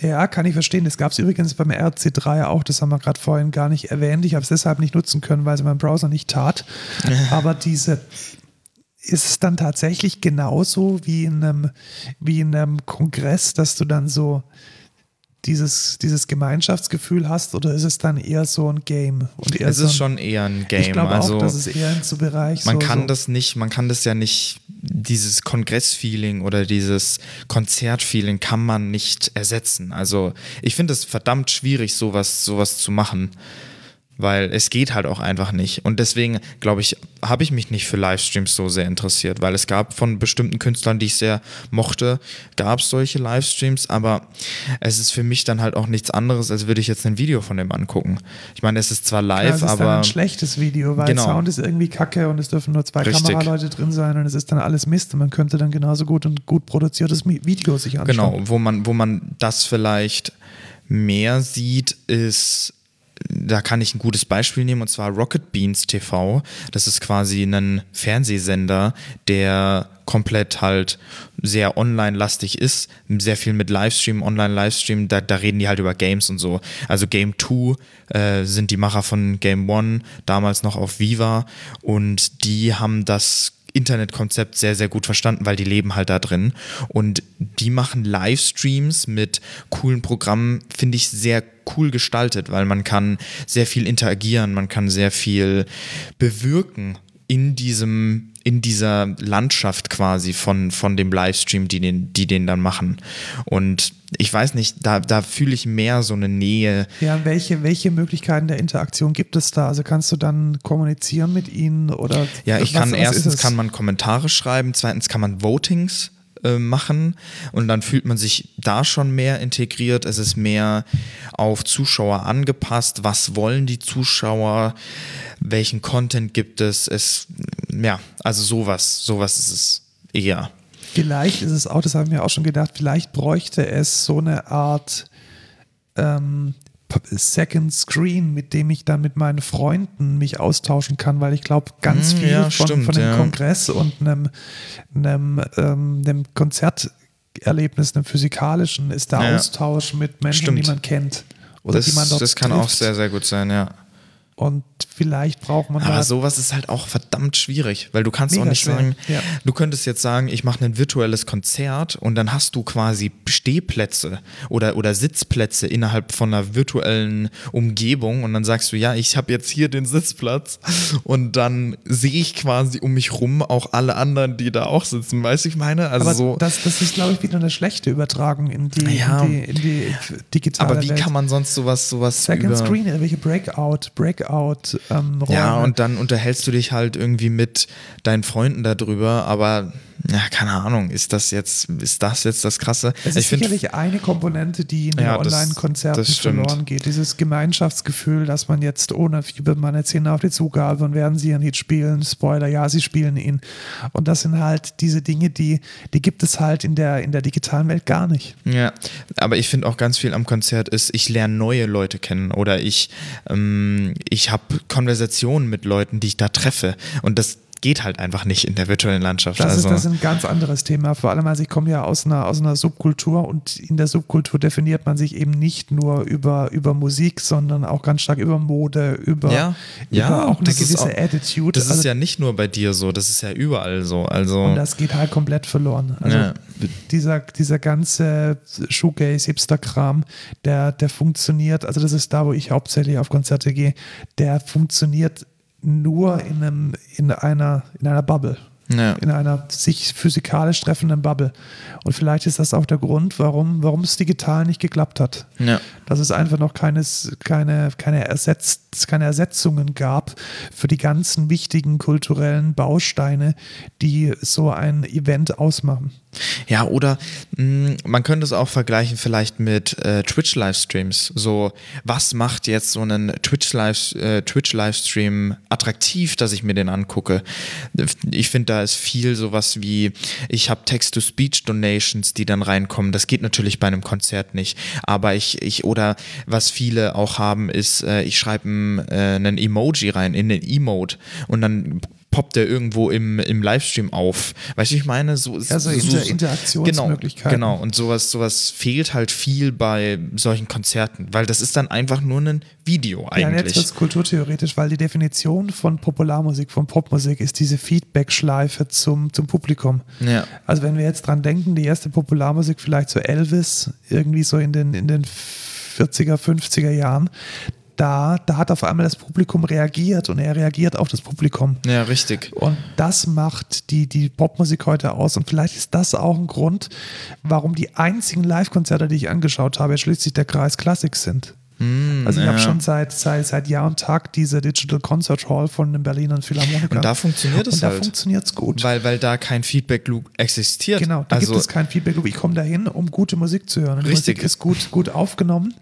Ja, kann ich verstehen. Das gab es übrigens beim RC3 auch, das haben wir gerade vorhin gar nicht erwähnt. Ich habe es deshalb nicht nutzen können, weil es mein Browser nicht tat. Aber diese ist es dann tatsächlich genauso wie in einem, wie in einem Kongress, dass du dann so dieses, dieses Gemeinschaftsgefühl hast oder ist es dann eher so ein Game? Und eher es ist so ein, schon eher ein Game. Ich glaube also, auch, dass es eher in so Bereich Man so, kann so. das nicht, man kann das ja nicht, dieses Kongressfeeling oder dieses Konzertfeeling kann man nicht ersetzen. Also ich finde es verdammt schwierig, sowas, sowas zu machen weil es geht halt auch einfach nicht. Und deswegen, glaube ich, habe ich mich nicht für Livestreams so sehr interessiert, weil es gab von bestimmten Künstlern, die ich sehr mochte, gab es solche Livestreams, aber es ist für mich dann halt auch nichts anderes, als würde ich jetzt ein Video von dem angucken. Ich meine, es ist zwar live, ja, es ist aber. Ein schlechtes Video, weil genau. Sound ist irgendwie kacke und es dürfen nur zwei Richtig. Kameraleute drin sein und es ist dann alles Mist und man könnte dann genauso gut und gut produziertes Video sich anschauen. Genau, wo man, wo man das vielleicht mehr sieht, ist da kann ich ein gutes Beispiel nehmen und zwar Rocket Beans TV. Das ist quasi ein Fernsehsender, der komplett halt sehr online-lastig ist, sehr viel mit Livestream, Online-Livestream, da, da reden die halt über Games und so. Also Game 2 äh, sind die Macher von Game 1, damals noch auf Viva und die haben das Internetkonzept sehr, sehr gut verstanden, weil die leben halt da drin. Und die machen Livestreams mit coolen Programmen, finde ich sehr cool gestaltet, weil man kann sehr viel interagieren, man kann sehr viel bewirken in diesem in dieser Landschaft quasi von, von dem Livestream, die den, die den dann machen. Und ich weiß nicht, da, da fühle ich mehr so eine Nähe. Ja, welche, welche Möglichkeiten der Interaktion gibt es da? Also kannst du dann kommunizieren mit ihnen oder? Ja, ich was, kann was erstens kann man Kommentare schreiben, zweitens kann man Votings äh, machen und dann fühlt man sich da schon mehr integriert. Es ist mehr auf Zuschauer angepasst. Was wollen die Zuschauer? Welchen Content gibt es? Es ja, also sowas, sowas ist es eher. Vielleicht ist es auch, das haben wir auch schon gedacht, vielleicht bräuchte es so eine Art ähm, Second Screen, mit dem ich dann mit meinen Freunden mich austauschen kann, weil ich glaube, ganz hm, viel ja, von, stimmt, von dem ja. Kongress und einem, einem, ähm, einem Konzerterlebnis, einem physikalischen, ist der ja, Austausch mit Menschen, stimmt. die man kennt. Oder das, die man dort Das kann trifft. auch sehr, sehr gut sein, ja. Und vielleicht braucht man. Aber sowas ist halt auch verdammt schwierig, weil du kannst auch nicht schwer. sagen, ja. du könntest jetzt sagen, ich mache ein virtuelles Konzert und dann hast du quasi Stehplätze oder, oder Sitzplätze innerhalb von einer virtuellen Umgebung und dann sagst du, ja, ich habe jetzt hier den Sitzplatz und dann sehe ich quasi um mich rum auch alle anderen, die da auch sitzen. Weißt du, ich meine? Also aber so. Das, das ist, glaube ich, wieder eine schlechte Übertragung in die, ja, in die, in die digitale Aber wie Welt. kann man sonst sowas, sowas Second Screen, irgendwelche Breakout, Breakout ähm, Ja, und dann unterhältst du dich halt irgendwie mit deinen Freunden darüber, aber ja, keine Ahnung, ist das jetzt, ist das jetzt das Krasse? Es ist ich sicherlich find, eine Komponente, die in den ja, Online-Konzerten verloren geht. Dieses Gemeinschaftsgefühl, dass man jetzt ohne Fieber, man erzählt auf die Zugabe und werden sie ja nicht spielen. Spoiler, ja, sie spielen ihn. Und das sind halt diese Dinge, die, die gibt es halt in der, in der digitalen Welt gar nicht. Ja, aber ich finde auch ganz viel am Konzert ist, ich lerne neue Leute kennen oder ich, ähm, ich habe Konversationen mit Leuten, die ich da treffe. Und das, geht halt einfach nicht in der virtuellen Landschaft. Das, also. ist, das ist ein ganz anderes Thema. Vor allem, also ich komme ja aus einer, aus einer Subkultur und in der Subkultur definiert man sich eben nicht nur über, über Musik, sondern auch ganz stark über Mode, über, ja, über ja, auch eine gewisse auch, Attitude. Das also, ist ja nicht nur bei dir so, das ist ja überall so. Also und das geht halt komplett verloren. Also ja. dieser, dieser ganze Shoegaze, Hipster-Kram, der, der funktioniert, also das ist da, wo ich hauptsächlich auf Konzerte gehe, der funktioniert nur in, einem, in, einer, in einer Bubble. Ja. In einer sich physikalisch treffenden Bubble. Und vielleicht ist das auch der Grund, warum, warum es digital nicht geklappt hat. Ja. Dass es einfach noch keines, keine, keine, Ersetz, keine Ersetzungen gab für die ganzen wichtigen kulturellen Bausteine, die so ein Event ausmachen. Ja, oder mh, man könnte es auch vergleichen vielleicht mit äh, Twitch-Livestreams. So, was macht jetzt so einen Twitch-Livestream äh, Twitch attraktiv, dass ich mir den angucke? Ich finde, da ist viel sowas wie, ich habe Text-to-Speech-Donations, die dann reinkommen. Das geht natürlich bei einem Konzert nicht. Aber ich, ich oder was viele auch haben, ist, äh, ich schreibe äh, einen Emoji rein in den Emote und dann poppt der irgendwo im, im Livestream auf. Weißt du, ich meine, so, ja, so, Inter Interaktionsmöglichkeiten. Genau, genau. Und sowas, sowas fehlt halt viel bei solchen Konzerten, weil das ist dann einfach nur ein Video eigentlich. Ja, jetzt wird es kulturtheoretisch, weil die Definition von Popularmusik, von Popmusik ist diese Feedback-Schleife zum, zum Publikum. Ja. Also wenn wir jetzt dran denken, die erste Popularmusik vielleicht so Elvis, irgendwie so in den, in den 40er, 50er Jahren, da, da hat auf einmal das Publikum reagiert und er reagiert auf das Publikum. Ja, richtig. Und das macht die, die Popmusik heute aus. Und vielleicht ist das auch ein Grund, warum die einzigen Live-Konzerte, die ich angeschaut habe, schließlich der Kreis Classics sind. Mm, also ich ja. habe schon seit, seit, seit Jahr und Tag diese Digital Concert Hall von den Berliner Philharmonikern. Und da funktioniert es Und da halt. funktioniert es gut. Weil, weil da kein Feedback-Loop existiert. Genau, da also, gibt es kein Feedback-Loop. Ich komme dahin, um gute Musik zu hören. Und die Richtig. Musik ist gut, gut aufgenommen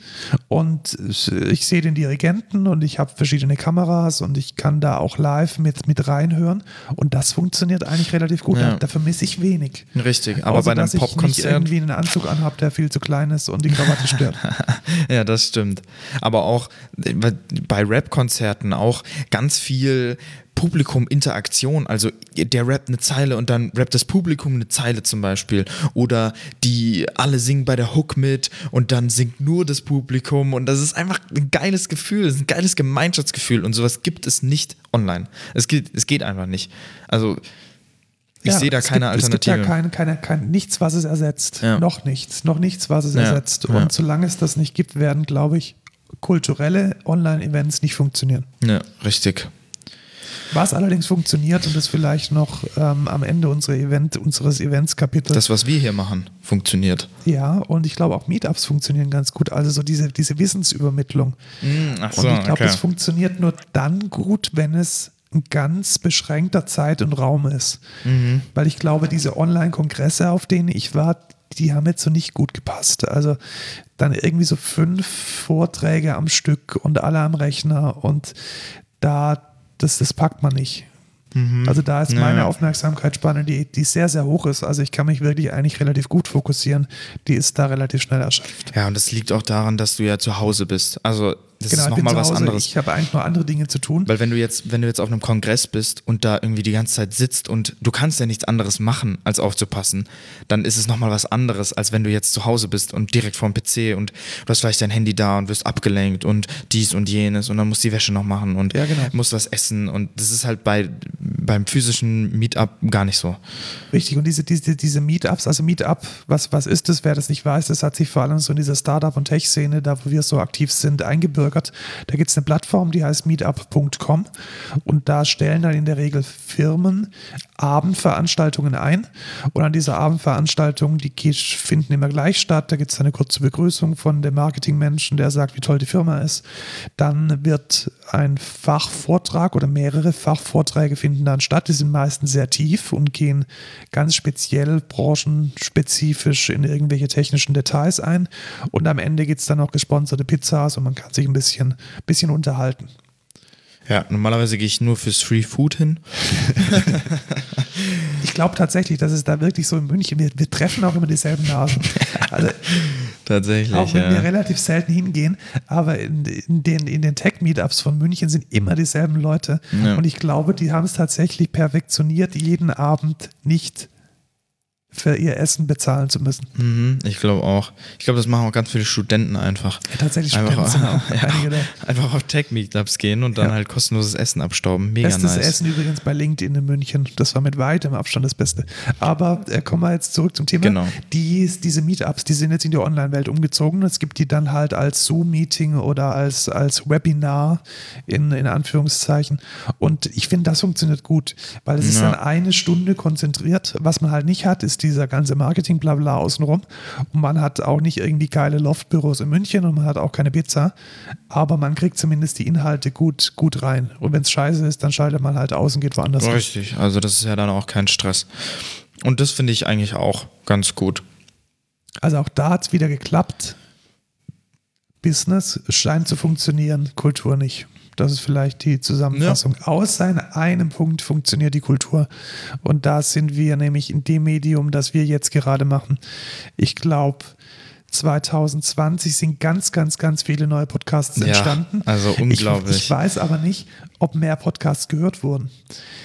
und ich sehe den Dirigenten und ich habe verschiedene Kameras und ich kann da auch live mit, mit reinhören und das funktioniert eigentlich relativ gut. Ja. Da, da vermisse ich wenig. Richtig, aber Außer, bei einem Popkonzert. irgendwie einen Anzug anhabe, der viel zu klein ist und die Krawatte stört. ja, das stimmt. Aber auch äh, bei Rap-Konzerten auch ganz viel Publikum-Interaktion. Also der rappt eine Zeile und dann rappt das Publikum eine Zeile zum Beispiel. Oder die alle singen bei der Hook mit und dann singt nur das Publikum. Und das ist einfach ein geiles Gefühl, ein geiles Gemeinschaftsgefühl. Und sowas gibt es nicht online. Es geht, es geht einfach nicht. Also ich Ja, sehe da keine gibt, Alternative. Es gibt ja keine, keine, kein, nichts, was es ersetzt. Ja. Noch nichts. Noch nichts, was es Ja, ersetzt. Und solange es das nicht gibt, werden, glaube ich, kulturelle Online-Events nicht funktionieren. ja, richtig. Was allerdings funktioniert und das vielleicht noch ähm, am Ende unserer Event, unseres Events-Kapitels. Das, was wir hier machen, funktioniert. Ja, und ich glaube auch Meetups funktionieren ganz gut. Also so diese, diese Wissensübermittlung. ach und ich glaube, es funktioniert nur dann gut, wenn es ein ganz beschränkter Zeit und Raum ist. Mhm. Weil ich glaube, diese Online-Kongresse, auf denen ich war, die haben jetzt so nicht gut gepasst. Also dann irgendwie so fünf Vorträge am Stück und alle am Rechner und da, das, das packt man nicht. Also da ist meine ja. Aufmerksamkeitsspanne, die, die sehr, sehr hoch ist. Also ich kann mich wirklich eigentlich relativ gut fokussieren. Die ist da relativ schnell erschöpft. Ja, und das liegt auch daran, dass du ja zu Hause bist. Also das genau, ist nochmal was Hause. anderes. Ich habe eigentlich nur andere Dinge zu tun. Weil wenn du jetzt, wenn du jetzt auf einem Kongress bist und da irgendwie die ganze Zeit sitzt und du kannst ja nichts anderes machen, als aufzupassen, dann ist es nochmal was anderes, als wenn du jetzt zu Hause bist und direkt vorm PC und du hast vielleicht dein Handy da und wirst abgelenkt und dies und jenes und dann musst du die Wäsche noch machen und Ja, genau. musst was essen und das ist halt bei beim physischen Meetup gar nicht so. Richtig, und diese, diese, diese Meetups, also Meetup, was, was ist das? Wer das nicht weiß, das hat sich vor allem so in dieser Startup- und Tech-Szene, da wo wir so aktiv sind, eingebürgert. Da gibt es eine Plattform, die heißt meetup.com und da stellen dann in der Regel Firmen Abendveranstaltungen ein und an dieser Abendveranstaltung, die finden immer gleich statt, da gibt es eine kurze Begrüßung von dem Marketingmenschen, der sagt, wie toll die Firma ist. Dann wird ein Fachvortrag oder mehrere Fachvorträge finden dann statt. Die sind meistens sehr tief und gehen ganz speziell branchenspezifisch in irgendwelche technischen Details ein. Und am Ende gibt es dann noch gesponserte Pizzas und man kann sich ein bisschen, bisschen unterhalten. Ja, normalerweise gehe ich nur fürs Free Food hin. Ich glaube tatsächlich, dass es da wirklich so in München, wir, wir treffen auch immer dieselben Nasen. Also Tatsächlich. auch wenn ja. wir relativ selten hingehen, aber in, in den, in den Tech-Meetups von München sind immer dieselben Leute. Ja. Und ich glaube, die haben es tatsächlich perfektioniert, jeden Abend nicht für ihr Essen bezahlen zu müssen. Mhm, ich glaube auch. Ich glaube, das machen auch ganz viele Studenten einfach. Ja, tatsächlich einfach, auch ja, da. einfach auf Tech-Meetups gehen und dann Ja. halt kostenloses Essen abstauben. Mega Bestes nice. Essen übrigens bei LinkedIn in München. Das war mit weitem Abstand das Beste. Aber äh, kommen wir jetzt zurück zum Thema. Genau. Die, diese Meetups, die sind jetzt in die Online-Welt umgezogen. Es gibt die dann halt als Zoom-Meeting oder als, als Webinar in, in Anführungszeichen. Und ich finde, das funktioniert gut, weil es ist dann eine Stunde konzentriert. Was man halt nicht hat, ist dieser ganze Marketing-Blabla außenrum. Und man hat auch nicht irgendwie geile Loftbüros in München und man hat auch keine Pizza. Aber man kriegt zumindest die Inhalte gut, gut rein. Und wenn es scheiße ist, dann schaltet man halt aus und geht woanders hin. Richtig, also das ist ja dann auch kein Stress. Und das finde ich eigentlich auch ganz gut. Also auch da hat es wieder geklappt. Business scheint zu funktionieren, Kultur nicht. Das ist vielleicht die Zusammenfassung. Außer in einem Punkt funktioniert die Kultur. Und da sind wir nämlich in dem Medium, das wir jetzt gerade machen. Ich glaube, 2020 sind ganz, ganz, ganz viele neue Podcasts Ja, entstanden. also unglaublich. Ich, ich weiß aber nicht, ob mehr Podcasts gehört wurden.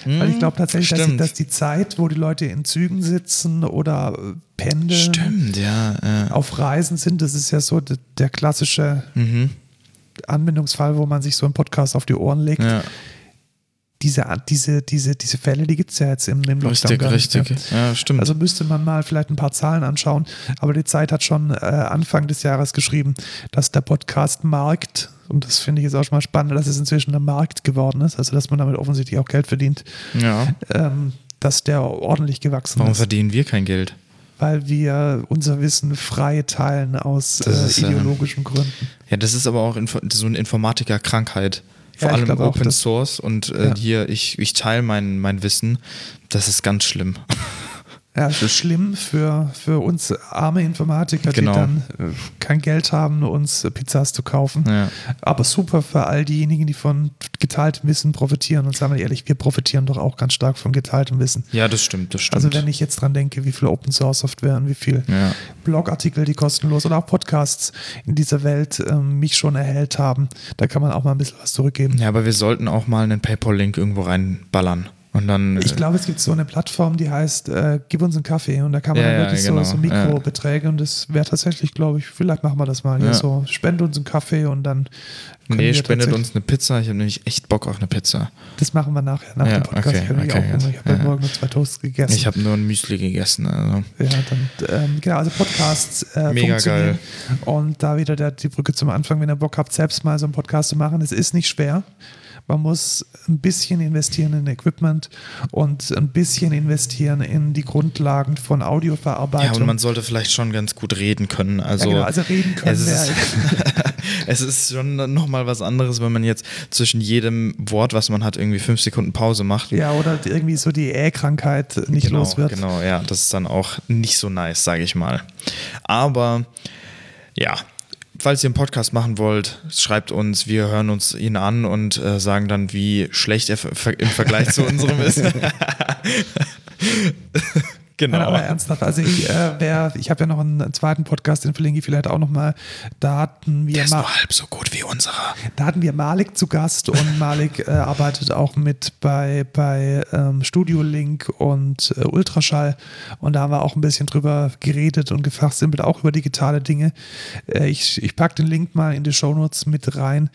Weil ich glaube tatsächlich, dass, die- dass die Zeit, wo die Leute in Zügen sitzen oder äh, pendeln, Stimmt, ja. Äh, auf Reisen sind, das ist ja so der, der klassische mhm, Anwendungsfall, wo man sich so einen Podcast auf die Ohren legt. ja, Diese, diese, diese, diese Fälle, die gibt es ja jetzt im, im Lockdown richtig, richtig. Ja, stimmt. Also müsste man mal vielleicht ein paar Zahlen anschauen. Aber die Zeit hat schon äh, Anfang des Jahres geschrieben, dass der Podcast-Markt, und das finde ich jetzt auch schon mal spannend, dass es inzwischen ein Markt geworden ist, also dass man damit offensichtlich auch Geld verdient, ja. ähm, dass der ordentlich gewachsen Warum ist. verdienen wir kein Geld? Weil wir unser Wissen frei teilen aus äh, ist, äh, ideologischen Gründen. Ja, das ist aber auch so eine Informatiker-Krankheit. Vor Ja, allem auch, Open das- Source und äh, Ja. hier, ich, ich teile mein, mein Wissen. Das ist ganz schlimm. Ja, es ist schlimm für, für uns arme Informatiker, Genau. die dann äh, kein Geld haben, uns äh, Pizzas zu kaufen. Ja. Aber super für all diejenigen, die von geteiltem Wissen profitieren. Und sagen wir ehrlich, wir profitieren doch auch ganz stark von geteiltem Wissen. ja, das stimmt, das stimmt. Also wenn ich jetzt dran denke, wie viel Open Source Software und wie viel Ja. Blogartikel, die kostenlos oder auch Podcasts in dieser Welt ähm, mich schon erhellt haben, da kann man auch mal ein bisschen was zurückgeben. ja, aber wir sollten auch mal einen PayPal-Link irgendwo reinballern. Und dann. Ich äh, glaube, es gibt so eine Plattform, die heißt äh, Gib uns einen Kaffee und da kann man Ja, dann ja, wirklich genau, so, so Mikrobeträge und das wäre tatsächlich, glaube ich, vielleicht machen wir das mal hier Ja. so, spende uns einen Kaffee und dann nee, spendet uns eine Pizza. Ich habe nämlich echt Bock auf eine Pizza. Das machen wir nachher, nach Ja, dem Podcast. okay, ich okay, auch. Ich habe ja. heute Morgen nur zwei Toasts gegessen. Ich habe nur ein Müsli gegessen. Also. ja, dann, ähm, genau, also Podcasts äh, Mega funktionieren. Und da wieder der, die Brücke zum Anfang, wenn ihr Bock habt, selbst mal so einen Podcast zu machen, es ist nicht schwer. Man muss ein bisschen investieren in Equipment und ein bisschen investieren in die Grundlagen von Ja, Audioverarbeitung. und man sollte vielleicht schon ganz gut reden können. Also, ja, genau, also reden können es, ist, es ist schon nochmal was anderes, wenn man jetzt zwischen jedem Wort, was man hat, irgendwie fünf Sekunden Pause macht. Ja, oder irgendwie so die Ä-Krankheit nicht genau, los wird. Genau, ja, das ist dann auch nicht so nice, sage ich mal. Aber ja, falls ihr einen Podcast machen wollt, schreibt uns, wir hören uns ihn an und äh, sagen dann, wie schlecht er im Vergleich zu unserem ist. genau. Nein, aber ernsthaft, also ich, äh, ich habe ja noch einen zweiten Podcast, den verlinke ich vielleicht auch nochmal. Da hatten wir Der ist nur halb so gut wie unserer. Da hatten wir Malik zu Gast und Malik äh, arbeitet auch mit bei, bei ähm, Studio Link und äh, Ultraschall und da haben wir auch ein bisschen drüber geredet und gefachsimpelt, auch über digitale Dinge. Äh, ich ich packe den Link mal in die Shownotes mit rein.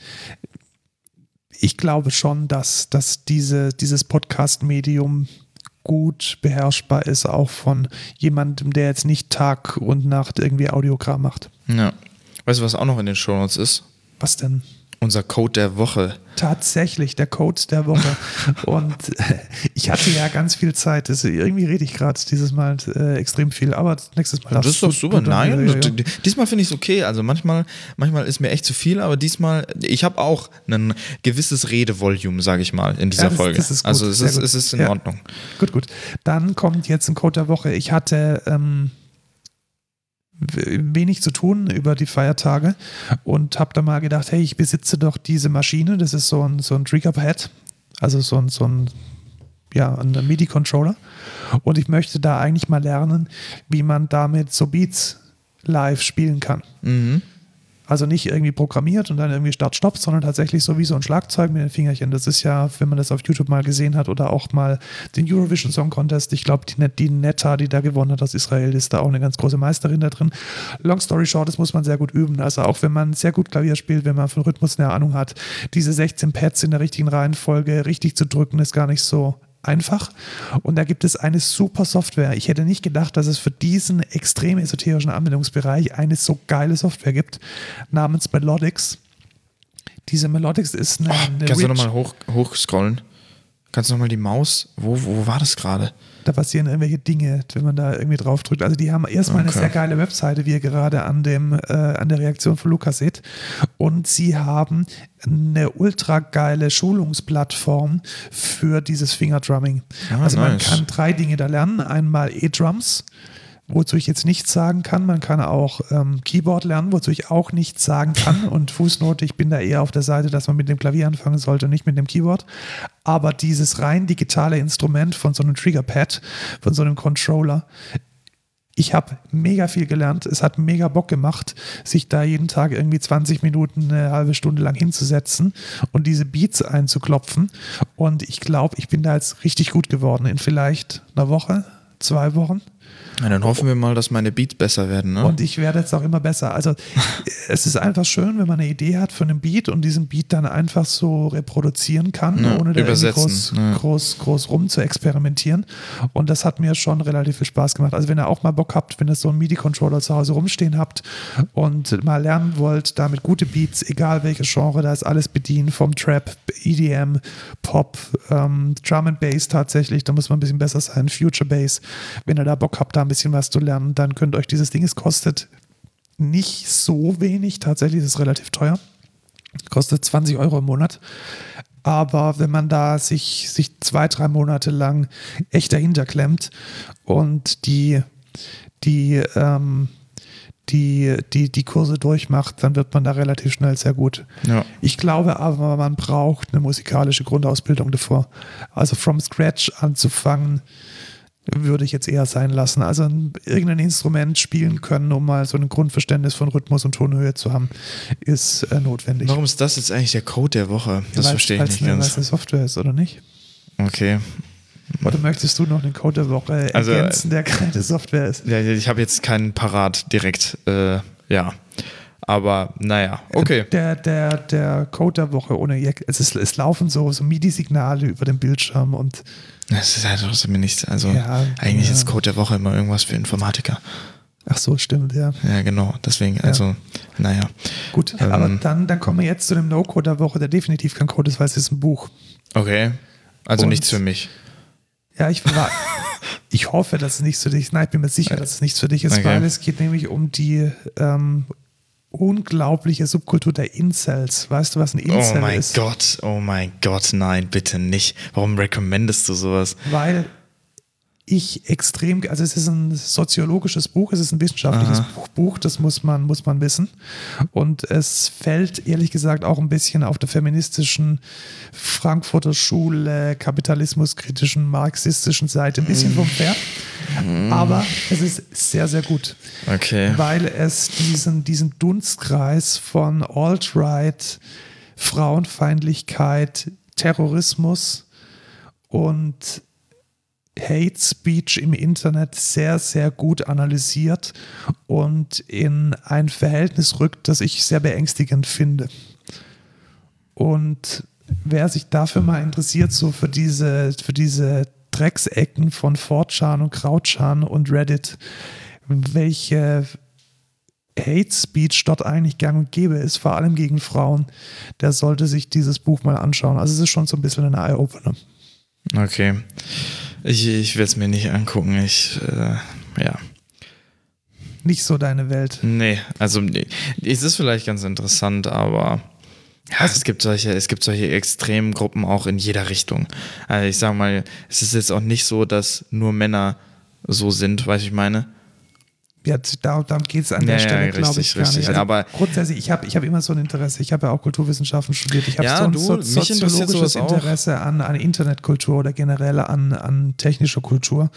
Ich glaube schon, dass, dass diese, dieses Podcast-Medium gut beherrschbar ist, auch von jemandem, der jetzt nicht Tag und Nacht irgendwie Audiogramm macht. Ja. Weißt du, was auch noch in den Shownotes ist? Was denn? Unser Code der Woche. Tatsächlich, der Code der Woche. Und äh, ich hatte ja ganz viel Zeit. Das, irgendwie rede ich gerade dieses Mal äh, extrem viel, aber nächstes Mal. Das ist doch super. Nein, ja, diesmal finde ich es okay. Also manchmal, manchmal ist mir echt zu viel, aber diesmal, ich habe auch ein gewisses Redevolume, sage ich mal, in dieser Ja, das- Folge. das ist gut, also es ist, es ist in Ja. Ordnung. Gut, gut. Dann kommt jetzt ein Code der Woche. Ich hatte ähm, wenig zu tun über die Feiertage und habe da mal gedacht, hey, ich besitze doch diese Maschine. Das ist so ein, so ein Triggerpad, also so ein, so ein ja, ein MIDI-Controller. Und ich möchte da eigentlich mal lernen, wie man damit so Beats live spielen kann. Mhm. Also nicht irgendwie programmiert und dann irgendwie Start-Stopp, sondern tatsächlich so wie so ein Schlagzeug mit den Fingerchen. Das ist ja, wenn man das auf YouTube mal gesehen hat oder auch mal den Eurovision Song Contest, ich glaube, die, die Netta, die da gewonnen hat aus Israel, ist da auch eine ganz große Meisterin da drin. Long story short, das muss man sehr gut üben. Also auch wenn man sehr gut Klavier spielt, wenn man von Rhythmus eine Ahnung hat, diese 16 Pads in der richtigen Reihenfolge richtig zu drücken, ist gar nicht so einfach. Und da gibt es eine super Software. Ich hätte nicht gedacht, dass es für diesen extrem esoterischen Anwendungsbereich eine so geile Software gibt, namens Melodics. Diese Melodics ist eine. Oh, eine kannst du Rich- nochmal hoch, hochscrollen? Kannst du nochmal die Maus? Wo, wo war das gerade? Da passieren irgendwelche Dinge, wenn man da irgendwie drauf drückt. Also die haben erstmal eine Okay. sehr geile Webseite, wie ihr gerade an dem äh, an der Reaktion von Lukas seht. Und sie haben eine ultra geile Schulungsplattform für dieses Fingerdrumming. Ah, also man nice. kann drei Dinge da lernen. Einmal E-Drums, wozu ich jetzt nichts sagen kann. Man kann auch ähm, Keyboard lernen, wozu ich auch nichts sagen kann. Und Fußnote, ich bin da eher auf der Seite, dass man mit dem Klavier anfangen sollte und nicht mit dem Keyboard. Aber dieses rein digitale Instrument von so einem Triggerpad, von so einem Controller, ich habe mega viel gelernt. Es hat mega Bock gemacht, sich da jeden Tag irgendwie 20 Minuten, eine halbe Stunde lang hinzusetzen und diese Beats einzuklopfen. Und ich glaube, ich bin da jetzt richtig gut geworden in vielleicht einer Woche, zwei Wochen. Na, dann hoffen wir mal, dass meine Beats besser werden. Ne? Und ich werde jetzt auch immer besser. Also es ist einfach schön, wenn man eine Idee hat für einen Beat und diesen Beat dann einfach so reproduzieren kann, Ja, ohne da groß, ja. groß, groß rum zu experimentieren. Und das hat mir schon relativ viel Spaß gemacht. Also wenn ihr auch mal Bock habt, wenn ihr so einen MIDI-Controller zu Hause rumstehen habt und mal lernen wollt, damit gute Beats, egal welches Genre, da ist alles bedient, vom Trap, EDM, Pop, ähm, Drum and Bass tatsächlich, da muss man ein bisschen besser sein, Future Bass. Wenn ihr da Bock habt, da ein bisschen was zu lernen, dann könnt euch dieses Ding, es kostet nicht so wenig, tatsächlich ist es relativ teuer. Kostet 20 Euro im Monat. Aber wenn man da sich, sich zwei, drei Monate lang echt dahinter klemmt und die, die, ähm, die, die, die Kurse durchmacht, dann wird man da relativ schnell sehr gut. Ja. Ich glaube aber, man braucht eine musikalische Grundausbildung davor. Also from scratch anzufangen, würde ich jetzt eher sein lassen. Also ein, irgendein Instrument spielen können, um mal so ein Grundverständnis von Rhythmus und Tonhöhe zu haben, ist äh, notwendig. Warum ist das jetzt eigentlich der Code der Woche? Das Weil- verstehe ich nicht ganz. weil's eine Software ist, oder nicht? Okay. Oder möchtest du noch den Code der Woche Also, ergänzen, der keine Software ist? Ja, ich habe jetzt keinen parat direkt. Äh, ja. Aber naja, okay. Der, der, der Code der Woche ohne Jack, es, ist, es laufen so, so MIDI-Signale über den Bildschirm und Das ist halt trotzdem nichts. Also Ja, eigentlich ja. ist Code der Woche immer irgendwas für Informatiker. ach so, stimmt, ja. Ja, genau. Deswegen, also, naja. Gut, Ähm. aber dann, dann kommen wir jetzt zu dem No-Code der Woche, der definitiv kein Code ist, weil es ist ein Buch. Okay. Also Und- nichts für mich. Ja, ich war. ich hoffe, dass es nichts für dich ist. Nein, ich bin mir sicher, dass es nichts für dich ist, Okay. weil es geht nämlich um die ähm, unglaubliche Subkultur der Incels. Weißt du, was ein Incel oh mein ist? Gott, oh mein Gott, nein, bitte nicht. Warum recommendest du sowas? Weil ich extrem, also es ist ein soziologisches Buch, es ist ein wissenschaftliches. Buch, Buch, das muss man, muss man wissen. Und es fällt ehrlich gesagt auch ein bisschen auf der feministischen Frankfurter Schule, kapitalismuskritischen, marxistischen Seite ein bisschen vom Pferd. Aber es ist sehr, sehr gut Okay. weil es diesen, diesen Dunstkreis von Alt-Right, Frauenfeindlichkeit, Terrorismus und Hate Speech im Internet sehr, sehr gut analysiert und in ein Verhältnis rückt, das ich sehr beängstigend finde. Und wer sich dafür mal interessiert, so für diese, für diese Drecksecken von 4chan und Krautchan und Reddit, welche Hate Speech dort eigentlich gang und gäbe ist, vor allem gegen Frauen, der sollte sich dieses Buch mal anschauen. Also es ist schon so ein bisschen ein Eye-Opener. Okay. Ich, ich werde es mir nicht angucken. Ich, äh, ja. Nicht so deine Welt. Nee, also nee. es ist vielleicht ganz interessant, aber ja, es gibt solche, es gibt solche extremen Gruppen auch in jeder Richtung. Also ich sage mal, es ist jetzt auch nicht so, dass nur Männer so sind, weißt du, ich meine? Ja, da, darum geht es an der Ja, ja, Stelle, glaube richtig, ich, gar richtig. nicht. Also Aber- grundsätzlich, ich habe ich hab immer so ein Interesse. Ich habe ja auch Kulturwissenschaften studiert. Ich habe Ja, so ein du, so, soziologisches. Interesse an, an Internetkultur oder generell an, an technischer Kultur.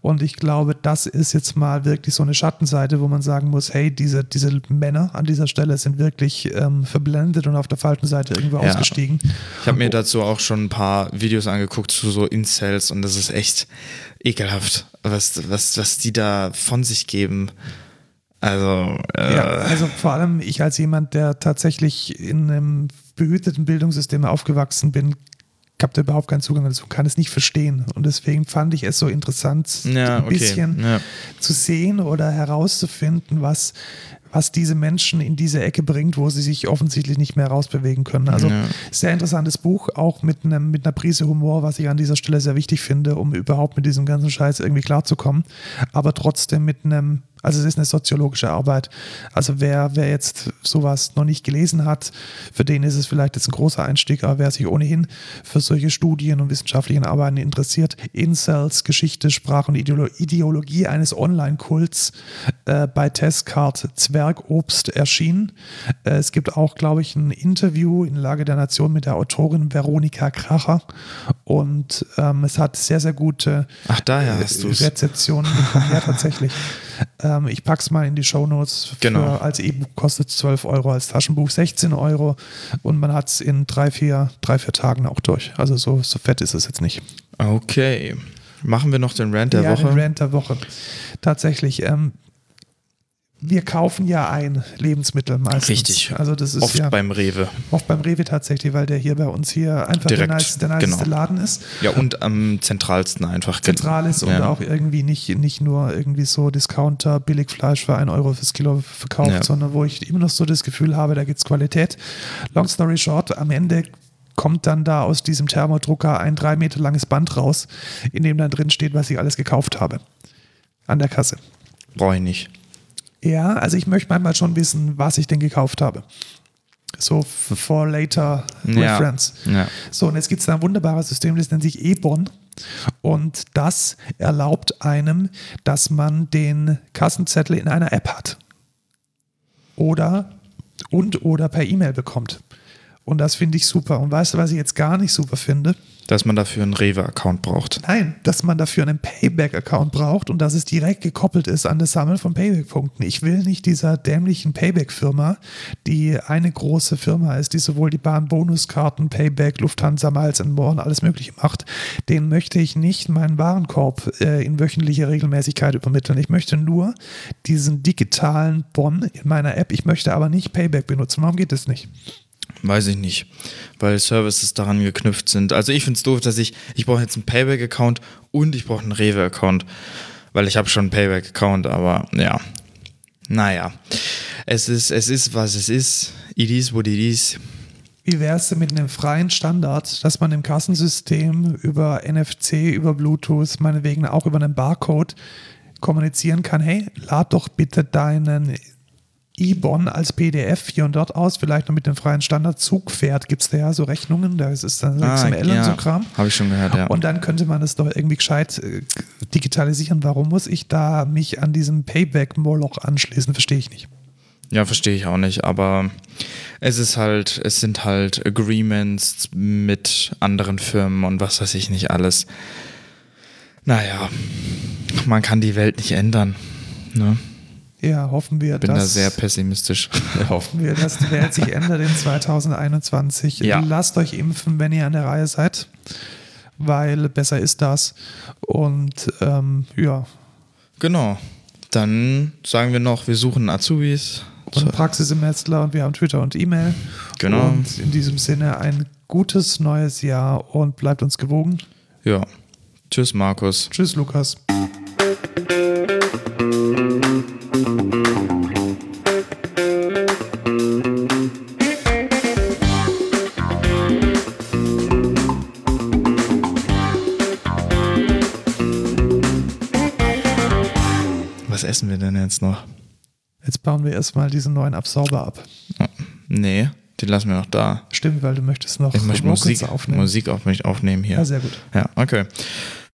Und ich glaube, das ist jetzt mal wirklich so eine Schattenseite, wo man sagen muss, hey, diese, diese Männer an dieser Stelle sind wirklich ähm, verblendet und auf der falschen Seite irgendwo Ja. ausgestiegen. Ich habe mir dazu auch schon ein paar Videos angeguckt zu so Incels und das ist echt ekelhaft, was, was, was die da von sich geben. Also, äh, Ja, also vor allem ich als jemand, der tatsächlich in einem behüteten Bildungssystem aufgewachsen bin, habe da überhaupt keinen Zugang dazu, kann es nicht verstehen. Und deswegen fand ich es so interessant, Ja, ein okay. bisschen Ja. zu sehen oder herauszufinden, was, was diese Menschen in diese Ecke bringt, wo sie sich offensichtlich nicht mehr rausbewegen können. Also Ja. sehr interessantes Buch, auch mit, einem, mit einer Prise Humor, was ich an dieser Stelle sehr wichtig finde, um überhaupt mit diesem ganzen Scheiß irgendwie klarzukommen. Aber trotzdem mit einem, also es ist eine soziologische Arbeit. Also wer, wer jetzt sowas noch nicht gelesen hat, für den ist es vielleicht jetzt ein großer Einstieg, aber wer sich ohnehin für solche Studien und wissenschaftlichen Arbeiten interessiert, Incels, Geschichte, Sprache und Ideolo Ideologie eines Online-Kults äh, bei Testcard Zwergobst erschienen. Äh, es gibt auch, glaube ich, ein Interview in Lage der Nation mit der Autorin Veronika Kracher und ähm, es hat sehr, sehr gute Ach, daher hast du's. Rezeptionen bekommen. Ja, tatsächlich. Ähm, ich pack's mal in die Shownotes. Für, Genau. Als E-Book kostet es 12 Euro, als Taschenbuch 16 Euro und man hat es in drei vier, drei, vier Tagen auch durch. Also so, so fett ist es jetzt nicht. okay. Machen wir noch den Rant der ja, Woche? den Rant der Woche. Tatsächlich. Ähm, wir kaufen ja ein Lebensmittel meistens. Richtig. Also das ist Oft ja beim Rewe. oft beim Rewe tatsächlich, weil der hier bei uns hier einfach Direkt, der nice, der niceste genau. Laden ist. Ja, und am zentralsten einfach. zentral ist und ja. auch irgendwie nicht, nicht nur irgendwie so Discounter, Billigfleisch für 1 Euro fürs Kilo verkauft, Ja. sondern wo ich immer noch so das Gefühl habe, da gibt es Qualität. Long story short, am Ende kommt dann da aus diesem Thermodrucker ein drei Meter langes Band raus, in dem dann drin steht, was ich alles gekauft habe. An der Kasse. Brauche ich nicht. Ja, also ich möchte manchmal schon wissen, was ich denn gekauft habe. So for later Ja. reference. Ja. So, und jetzt gibt es da ein wunderbares System, das nennt sich E-Bon. Und das erlaubt einem, dass man den Kassenzettel in einer App hat. Oder und oder per E-Mail bekommt. Und das finde ich super. Und weißt du, was ich jetzt gar nicht super finde? Dass man dafür einen Rewe-Account braucht. Nein, dass man dafür einen Payback-Account braucht und dass es direkt gekoppelt ist an das Sammeln von Payback-Punkten. Ich will nicht dieser dämlichen Payback-Firma, die eine große Firma ist, die sowohl die Bahn-Bonuskarten, Payback, Lufthansa, Miles and More und alles Mögliche macht. Den möchte ich nicht meinen Warenkorb äh, in wöchentlicher Regelmäßigkeit übermitteln. Ich möchte nur diesen digitalen Bon in meiner App. Ich möchte aber nicht Payback benutzen. Warum geht das nicht? Weiß ich nicht, weil Services daran geknüpft sind. Also ich finde es doof, dass ich, ich brauche jetzt einen Payback-Account und ich brauche einen Rewe-Account, weil ich habe schon einen Payback-Account, aber ja, naja, es ist, es ist, was es ist. It is what it is. Wie wäre es denn mit einem freien Standard, dass man im Kassensystem über NFC, über Bluetooth, meinetwegen auch über einen Barcode kommunizieren kann, hey, lad doch bitte deinen E-Bon als PDF hier und dort aus, vielleicht noch mit dem freien Standard Zugpferd gibt es da ja so Rechnungen, da ist es dann so XML und so Kram. Habe ich schon gehört, ja. Und dann könnte man das doch irgendwie gescheit äh, digitalisieren. Warum muss ich da mich an diesem Payback-Moloch anschließen? Verstehe ich nicht. Ja, verstehe ich auch nicht, aber es ist halt, es sind halt Agreements mit anderen Firmen und was weiß ich nicht alles. Naja, man kann die Welt nicht ändern. Ne? Ja, hoffen wir, Bin da dass sehr pessimistisch. Hoffen wir, dass die Welt sich ändert in 2021. Ja. Lasst euch impfen, wenn ihr an der Reihe seid, weil besser ist das. Und ähm, ja, Genau. Dann sagen wir noch, wir suchen Azubis. und Praxissemestler und wir haben Twitter und E-Mail. Genau. Und in diesem Sinne ein gutes neues Jahr und bleibt uns gewogen. Ja. Tschüss, Markus. Tschüss, Lukas. Jetzt noch? Jetzt bauen wir erstmal diesen neuen Absorber ab. Nee, den lassen wir noch da. Stimmt, weil du möchtest noch Ich möchte Musik aufnehmen. Musik auf mich aufnehmen hier. Ja, sehr gut. Ja, okay.